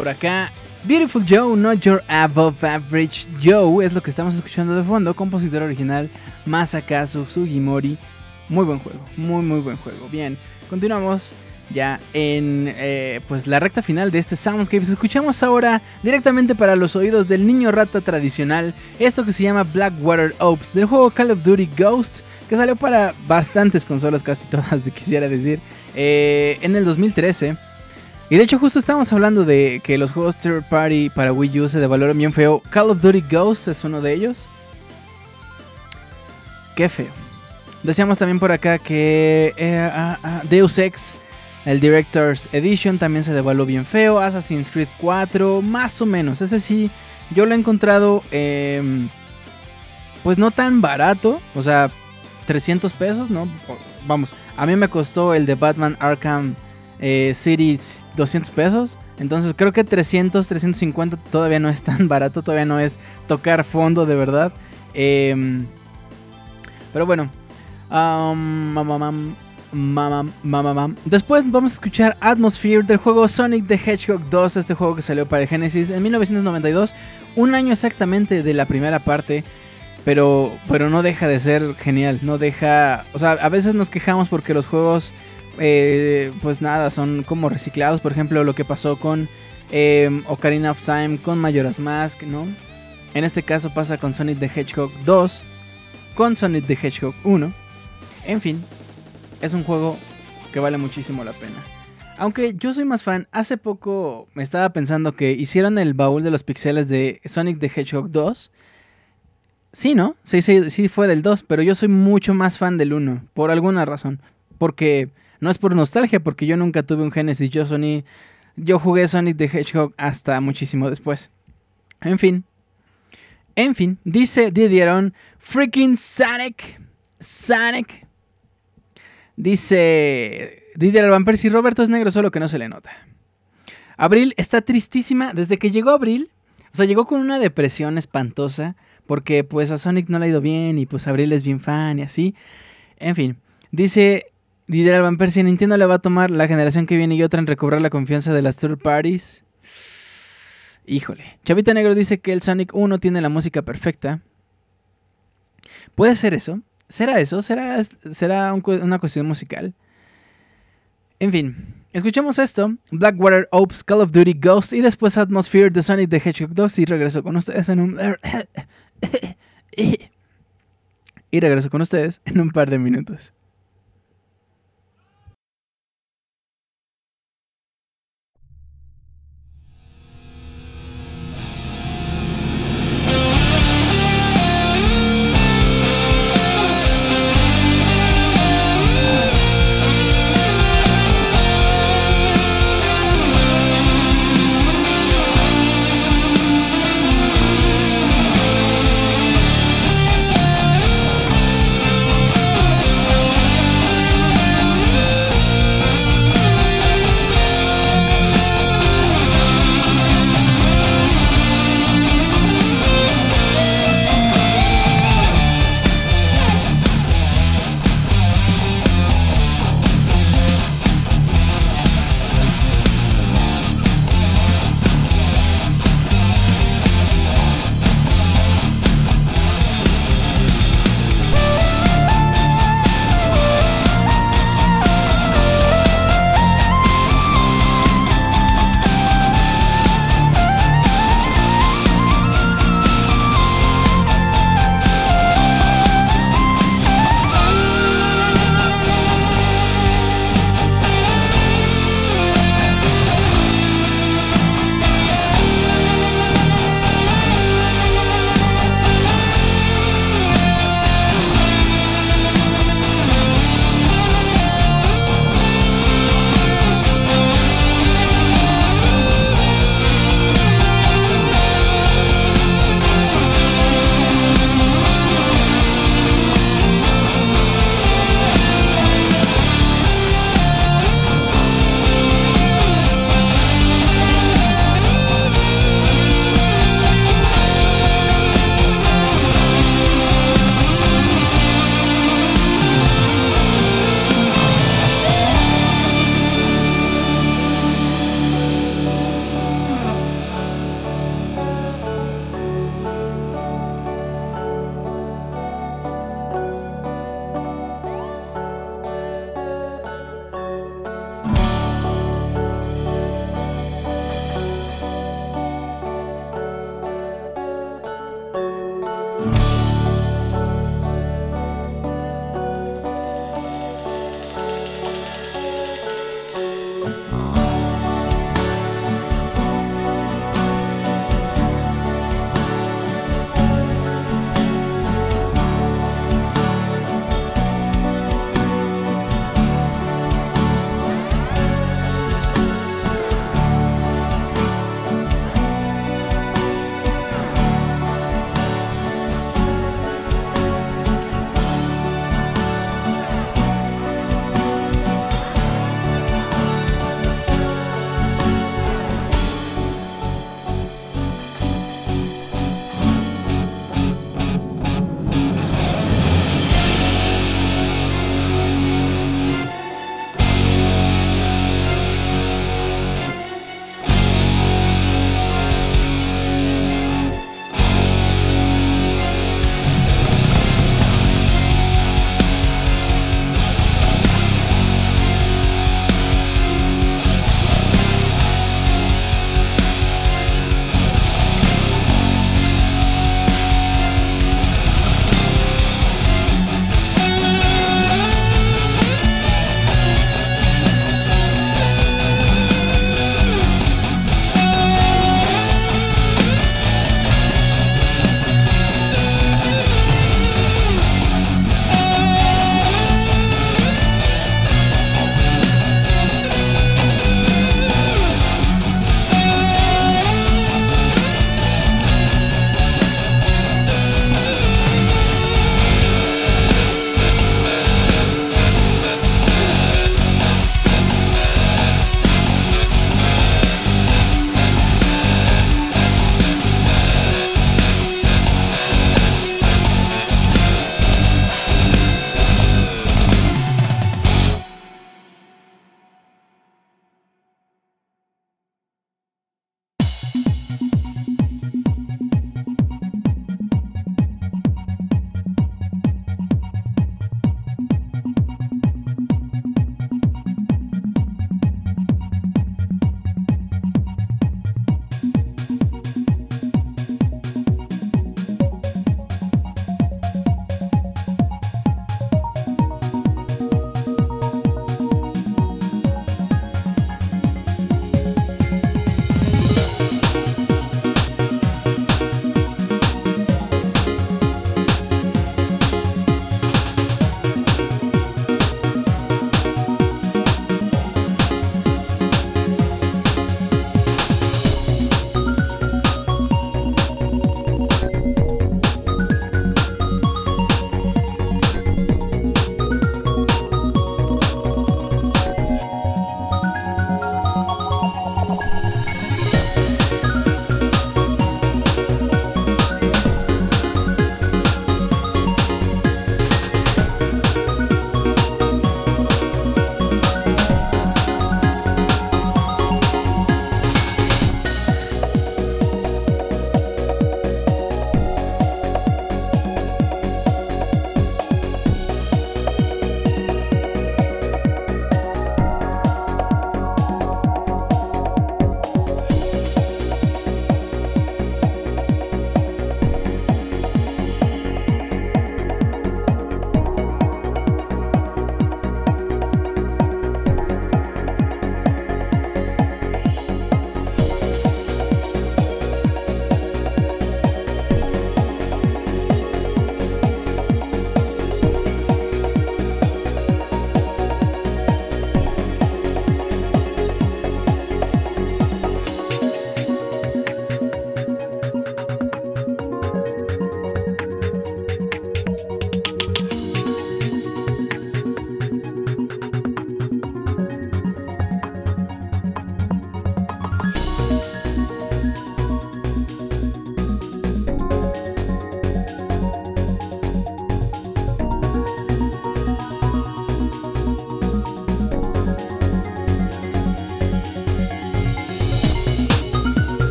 Por acá. Beautiful Joe, Not Your Above Average Joe, es lo que estamos escuchando de fondo. Compositor original Masakazu Sugimori. Muy buen juego, muy muy buen juego. Bien, continuamos ya en eh, pues la recta final de este Soundscapes. Escuchamos ahora directamente para los oídos del niño rata tradicional esto que se llama Blackwater Ops del juego Call of Duty Ghost que salió para bastantes consolas, casi todas, quisiera decir, eh, en el 2013. Y de hecho justo estamos hablando de que los juegos third party para Wii U se devaloran bien feo. Call of Duty Ghost es uno de ellos. Qué feo. Decíamos también por acá que eh, ah, ah, Deus Ex el Director's Edition también se devaluó bien feo. Assassin's Creed 4, más o menos. Ese sí, yo lo he encontrado, em, pues no tan barato. O sea, 300 pesos, ¿no? Vamos, a mí me costó el de Batman Arkham eh, City 200 pesos. Entonces creo que 300, 350 todavía no es tan barato. Todavía no es tocar fondo de verdad. Em, pero bueno. Um, Mamá, mamá, Después vamos a escuchar Atmosphere del juego Sonic the Hedgehog 2, este juego que salió para el Genesis en 1992, un año exactamente de la primera parte, pero, pero no deja de ser genial, no deja, o sea, a veces nos quejamos porque los juegos, eh, pues nada, son como reciclados, por ejemplo, lo que pasó con eh, Ocarina of Time, con Majora's Mask, ¿no? En este caso pasa con Sonic the Hedgehog 2, con Sonic the Hedgehog 1, en fin, es un juego que vale muchísimo la pena. Aunque yo soy más fan, hace poco me estaba pensando que hicieron el baúl de los pixeles de Sonic the Hedgehog 2. Sí, ¿no? Sí, sí, sí fue del 2, pero yo soy mucho más fan del 1, por alguna razón. Porque no es por nostalgia, porque yo nunca tuve un Genesis, yo Sony, yo jugué Sonic the Hedgehog hasta muchísimo después. En fin. En fin, dice Didieron, freaking Sonic, Sonic, Dice Didier Alban si Roberto es negro, solo que no se le nota. Abril está tristísima desde que llegó Abril. O sea, llegó con una depresión espantosa. Porque pues a Sonic no le ha ido bien y pues Abril es bien fan y así. En fin, dice Didier Alban si Nintendo le va a tomar la generación que viene y otra en recobrar la confianza de las third parties. Híjole. Chavita Negro dice que el Sonic 1 tiene la música perfecta. ¿Puede ser eso? ¿Será eso? ¿Será, será una cuestión musical? En fin, escuchemos esto: Blackwater Ops, Call of Duty Ghost y después Atmosphere de Sonic the Hedgehog 2 y regreso con ustedes en un. y regreso con ustedes en un par de minutos.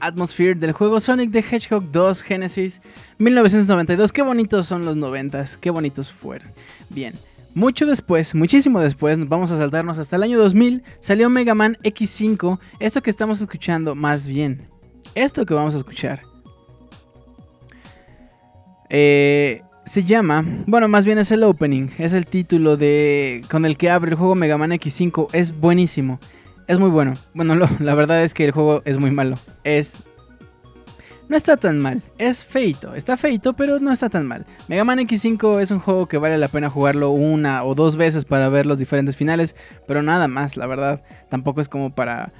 Atmosphere del juego Sonic the Hedgehog 2 Genesis 1992. Qué bonitos son los 90, qué bonitos fueron. Bien, mucho después, muchísimo después, vamos a saltarnos hasta el año 2000, salió Mega Man X5. Esto que estamos escuchando, más bien, esto que vamos a escuchar. Eh, se llama, bueno, más bien es el opening, es el título de con el que abre el juego Mega Man X5, es buenísimo. Es muy bueno. Bueno, la verdad es que el juego es muy malo. Es no está tan mal. Es feito, está feito, pero no está tan mal. Mega Man X5 es un juego que vale la pena jugarlo una o dos veces para ver los diferentes finales, pero nada más, la verdad. Tampoco es como para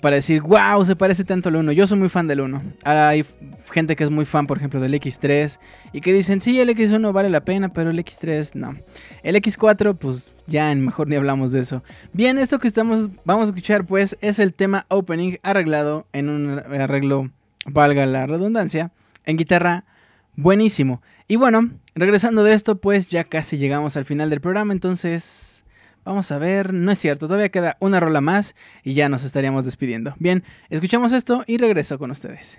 para decir, wow, se parece tanto al 1. Yo soy muy fan del 1. Ahora hay gente que es muy fan, por ejemplo, del X3 y que dicen, sí, el X1 vale la pena, pero el X3 no. El X4, pues ya mejor ni hablamos de eso. Bien, esto que estamos, vamos a escuchar, pues, es el tema opening arreglado en un arreglo, valga la redundancia, en guitarra buenísimo. Y bueno, regresando de esto, pues ya casi llegamos al final del programa, entonces Vamos a ver, no es cierto, todavía queda una rola más y ya nos estaríamos despidiendo. Bien, escuchamos esto y regreso con ustedes.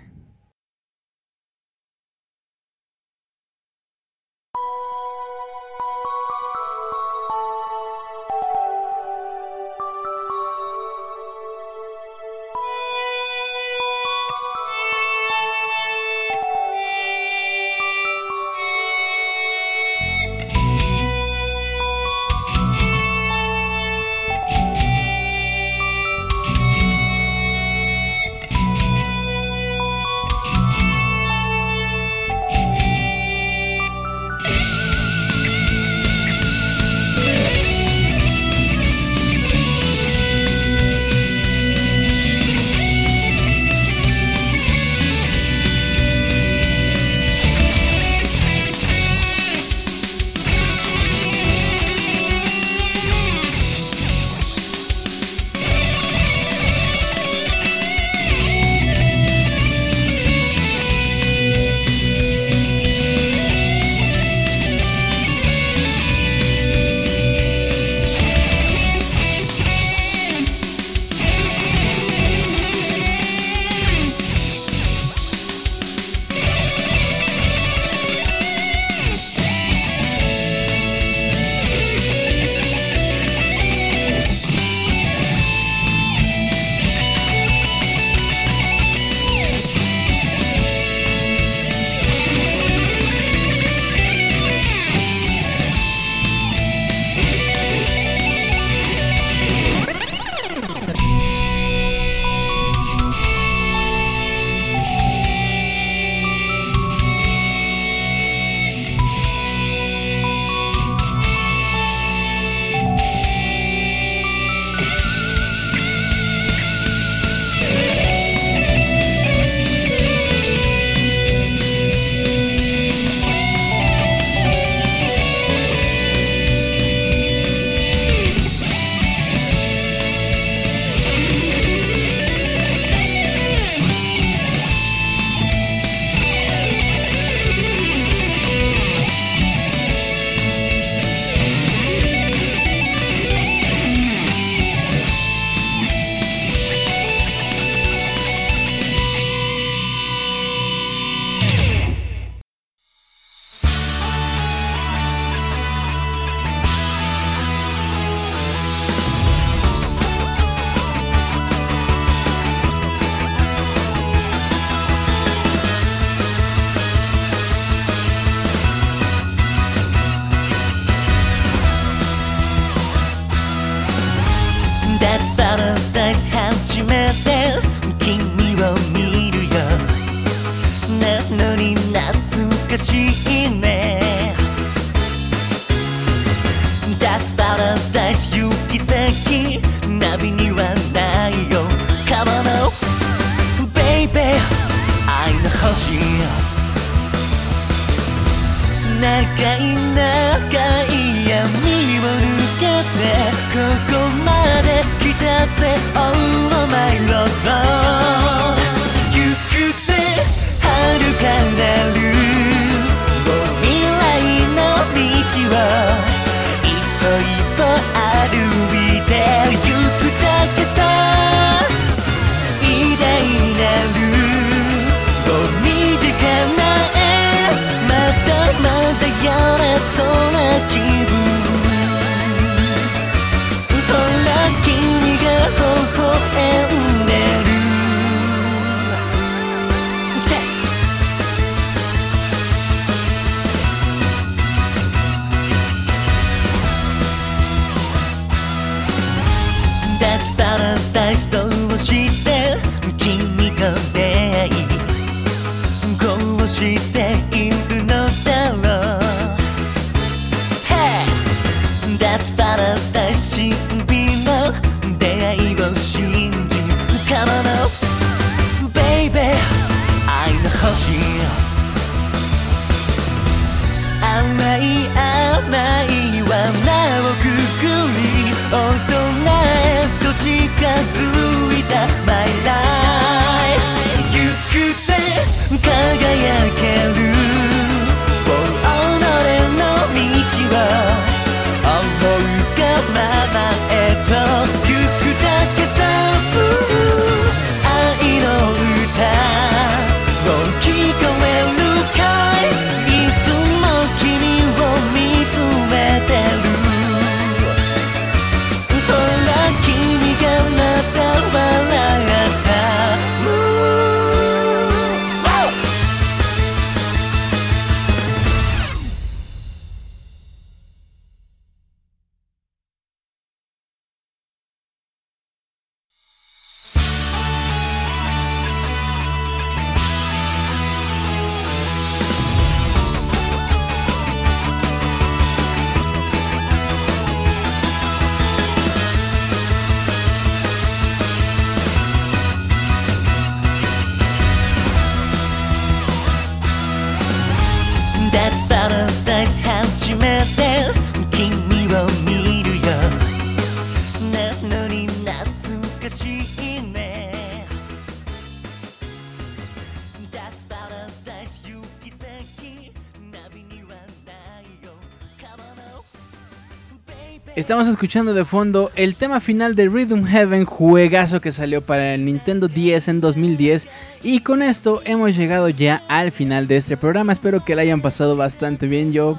Estamos escuchando de fondo el tema final de Rhythm Heaven, juegazo que salió para el Nintendo 10 en 2010. Y con esto hemos llegado ya al final de este programa. Espero que la hayan pasado bastante bien. Yo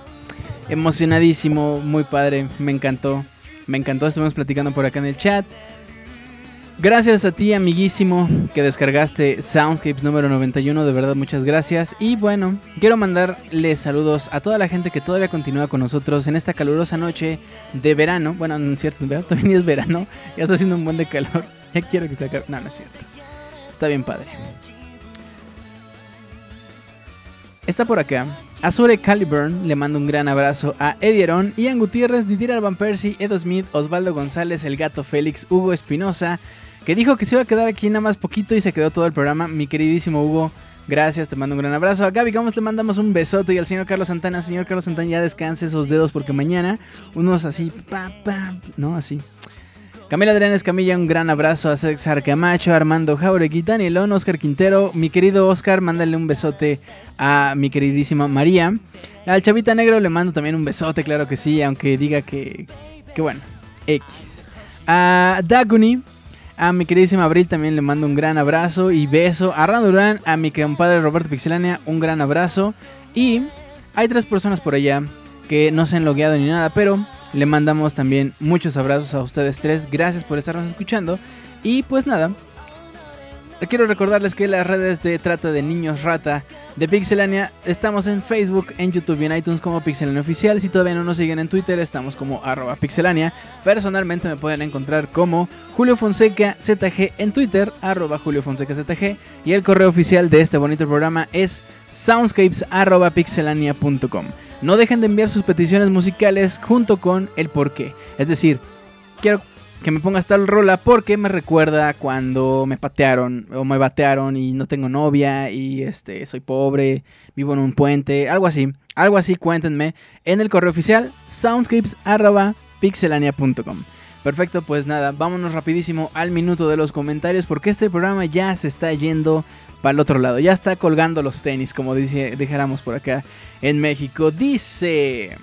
emocionadísimo, muy padre, me encantó. Me encantó, estuvimos platicando por acá en el chat. Gracias a ti, amiguísimo, que descargaste Soundscapes número 91. De verdad, muchas gracias. Y bueno, quiero mandarles saludos a toda la gente que todavía continúa con nosotros en esta calurosa noche de verano. Bueno, no es cierto, ¿verdad? ni es verano. Ya está haciendo un buen de calor. Ya quiero que se acabe. No, no es cierto. Está bien padre. Está por acá. Azure Caliburn le mando un gran abrazo a Edieron, Ian Gutiérrez, Didier Alban Percy, Edo Smith, Osvaldo González, El Gato Félix, Hugo Espinosa, que dijo que se iba a quedar aquí nada más poquito y se quedó todo el programa. Mi queridísimo Hugo, gracias, te mando un gran abrazo. A Gaby Gómez le mandamos un besote y al señor Carlos Santana, señor Carlos Santana, ya descanse esos dedos porque mañana unos así, pa, no, así. Camila Adrián Escamilla, un gran abrazo a César Camacho, Armando Jauregui, Danielón, Oscar Quintero, mi querido Oscar, mándale un besote a mi queridísima María. Al Chavita Negro le mando también un besote, claro que sí, aunque diga que, que bueno, X. A Daguni, a mi queridísima Abril también le mando un gran abrazo y beso. A Ran Durán, a mi compadre Roberto Pixelania, un gran abrazo. Y hay tres personas por allá que no se han logueado ni nada, pero le mandamos también muchos abrazos a ustedes tres. Gracias por estarnos escuchando. Y pues nada, quiero recordarles que las redes de Trata de Niños Rata de Pixelania estamos en Facebook, en YouTube y en iTunes como Pixelania Oficial. Si todavía no nos siguen en Twitter, estamos como arroba pixelania. Personalmente me pueden encontrar como Julio Fonseca ZG en Twitter, arroba Julio Fonseca ZG. Y el correo oficial de este bonito programa es soundscapes arroba pixelania.com. No dejen de enviar sus peticiones musicales junto con el porqué. Es decir, quiero que me pongas tal rola porque me recuerda cuando me patearon o me batearon y no tengo novia y este soy pobre, vivo en un puente, algo así. Algo así, cuéntenme en el correo oficial soundscapes@pixelania.com. Perfecto, pues nada, vámonos rapidísimo al minuto de los comentarios porque este programa ya se está yendo para el otro lado. Ya está colgando los tenis, como dice, por acá en México. Dice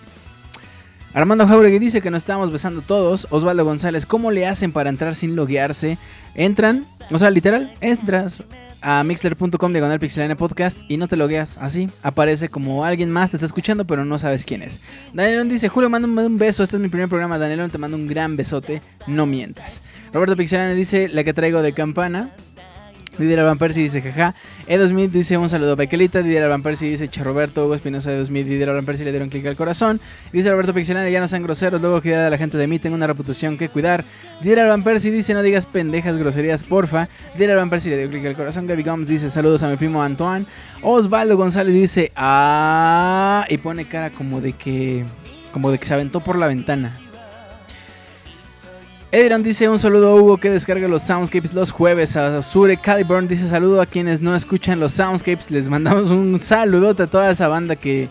Armando Jauregui dice que nos estamos besando todos. Osvaldo González, ¿cómo le hacen para entrar sin loguearse? Entran, o sea, literal, entras a mixler.com diagonal pixelania podcast y no te logueas. Así aparece como alguien más te está escuchando, pero no sabes quién es. Danielón dice: Julio, mándame un beso. Este es mi primer programa. Danielón, te mando un gran besote. No mientas. Roberto Pixelania dice: La que traigo de campana. Didier Alban Percy dice jaja. E2000 dice un saludo Pequelita. Didier Alban Percy dice Che Roberto. Hugo Espinosa de 2000. Didier Alban Percy le dieron clic al corazón. Dice Roberto Pixelania ya no sean groseros. Luego que de la gente de mí. Tengo una reputación que cuidar. Didier Alban Percy dice no digas pendejas groserías porfa. Didier Alban Percy le dio clic al corazón. Gaby Gomes dice saludos a mi primo Antoine. Osvaldo González dice ah. Y pone cara como de que. Como de que se aventó por la ventana. Ediron dice un saludo a Hugo que descarga los Soundscapes los jueves. A Sure Caliburn dice saludo a quienes no escuchan los Soundscapes. Les mandamos un saludote a toda esa banda que,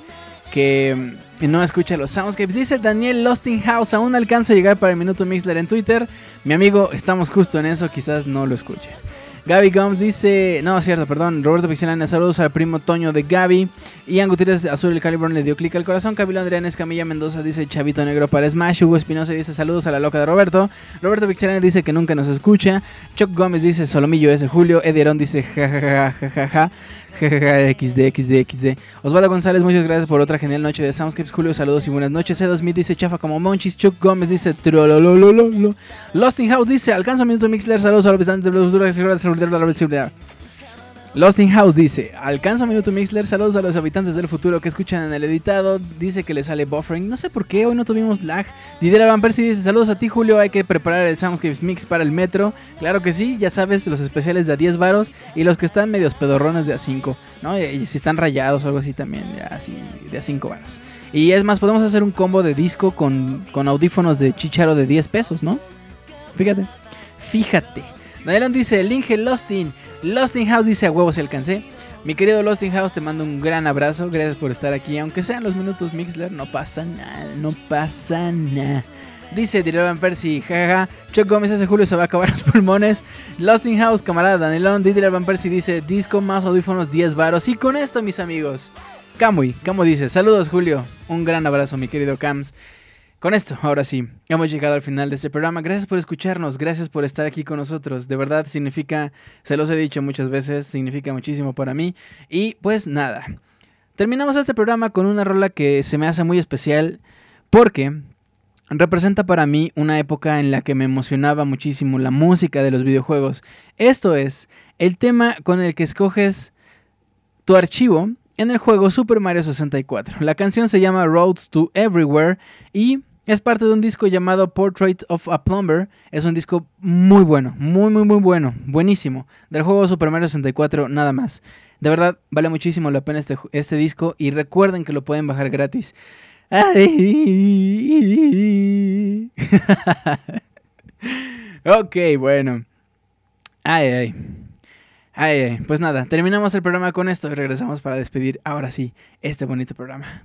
que no escucha los Soundscapes. Dice Daniel House aún alcanzo a llegar para el Minuto Mixler en Twitter. Mi amigo, estamos justo en eso, quizás no lo escuches. Gaby Gomes dice, no, cierto, perdón, Roberto Pixelania, saludos al primo Toño de Gaby. Ian Gutiérrez Azul el Caliburn le dio clic al corazón. Camilo Adrián Escamilla Mendoza dice Chavito Negro para Smash. Hugo Espinosa dice saludos a la loca de Roberto. Roberto Pixelania dice que nunca nos escucha. Chuck Gómez dice Solomillo ese Julio. Edierón dice jajajajaja. XD, XD, XD. Osvaldo González, muchas gracias por otra genial noche de Soundscapes. Julio, saludos y buenas noches. E2000 dice chafa como Monchis. Chuck Gómez dice trololololo. Lost in House dice alcanza un minuto Mixler. Saludos a los visitantes de Blues. Lost in House dice, alcanza minuto Mixler, saludos a los habitantes del futuro que escuchan en el editado, dice que le sale buffering, no sé por qué, hoy no tuvimos lag. Didier Van Persie dice, saludos a ti Julio, hay que preparar el Soundscapes Mix para el metro, claro que sí, ya sabes, los especiales de a 10 varos y los que están medios pedorrones de a 5, ¿no? Y, si están rayados o algo así también, así, de a 5 varos. Y es más, podemos hacer un combo de disco con, con audífonos de chicharo de 10 pesos, ¿no? Fíjate, fíjate. Nadelon dice, Linge Lostin. Lostin House dice, a huevos se alcancé. Mi querido Lostin House, te mando un gran abrazo. Gracias por estar aquí. Aunque sean los minutos Mixler, no pasa nada, no pasa nada. Dice Van Percy, jajaja. Chuck Gómez hace Julio se va a acabar los pulmones. Losting House, camarada Danilón. Didier Van Percy dice, disco más audífonos 10 varos. Y con esto, mis amigos. Camuy, Camu dice, saludos Julio. Un gran abrazo, mi querido Cams. Con esto, ahora sí, hemos llegado al final de este programa. Gracias por escucharnos, gracias por estar aquí con nosotros. De verdad significa, se los he dicho muchas veces, significa muchísimo para mí. Y pues nada, terminamos este programa con una rola que se me hace muy especial porque representa para mí una época en la que me emocionaba muchísimo la música de los videojuegos. Esto es el tema con el que escoges tu archivo en el juego Super Mario 64. La canción se llama Roads to Everywhere y es parte de un disco llamado Portrait of a Plumber. Es un disco muy bueno, muy, muy, muy bueno, buenísimo. Del juego Super Mario 64, nada más. De verdad, vale muchísimo la pena este, este disco y recuerden que lo pueden bajar gratis. ok, bueno. Ay, ay. Ay, ay. Pues nada, terminamos el programa con esto y regresamos para despedir ahora sí este bonito programa.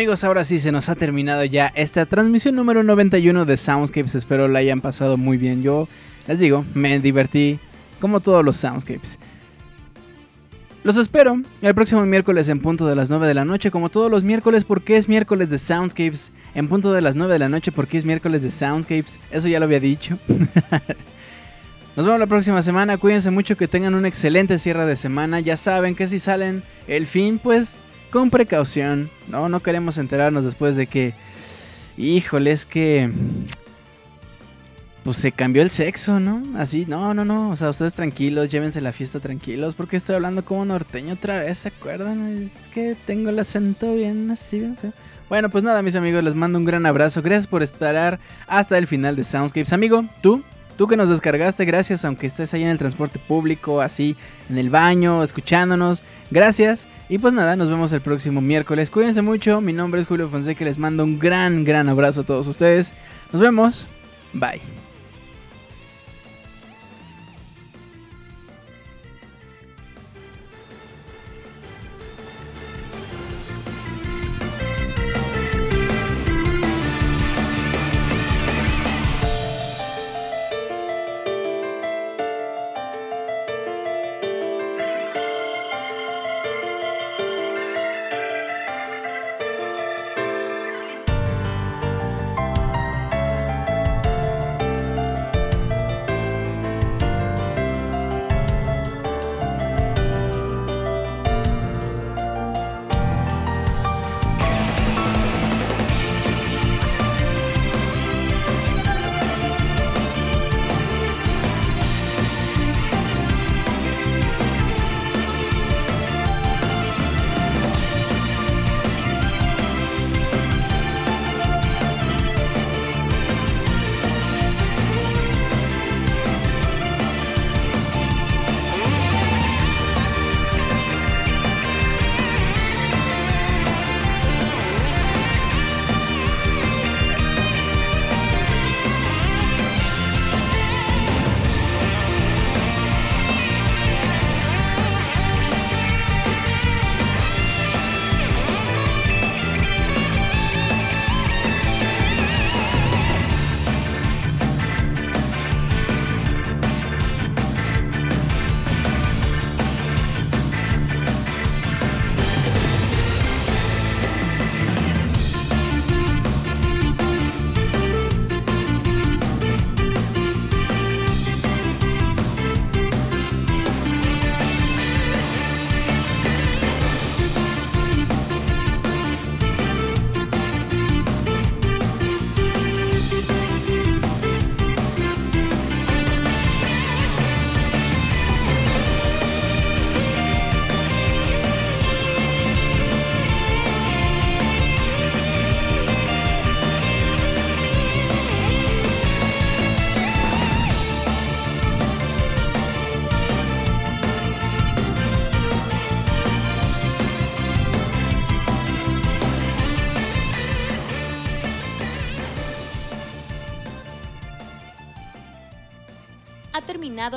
Amigos, ahora sí se nos ha terminado ya esta transmisión número 91 de Soundscapes. Espero la hayan pasado muy bien. Yo les digo, me divertí como todos los Soundscapes. Los espero el próximo miércoles en punto de las 9 de la noche, como todos los miércoles, porque es miércoles de Soundscapes. En punto de las 9 de la noche, porque es miércoles de Soundscapes. Eso ya lo había dicho. Nos vemos la próxima semana. Cuídense mucho, que tengan un excelente cierre de semana. Ya saben que si salen el fin, pues con precaución. No, no queremos enterarnos después de que. Híjole, es que pues se cambió el sexo, ¿no? Así, no, no, no. O sea, ustedes tranquilos, llévense la fiesta tranquilos. Porque estoy hablando como norteño otra vez, ¿se acuerdan? Es que tengo el acento bien así, bien feo. Bueno, pues nada, mis amigos, les mando un gran abrazo. Gracias por esperar hasta el final de Soundscapes. Amigo, tú, tú que nos descargaste, gracias, aunque estés ahí en el transporte público, así, en el baño, escuchándonos. Gracias. Y pues nada, nos vemos el próximo miércoles. Cuídense mucho. Mi nombre es Julio Fonseca. Les mando un gran, gran abrazo a todos ustedes. Nos vemos. Bye.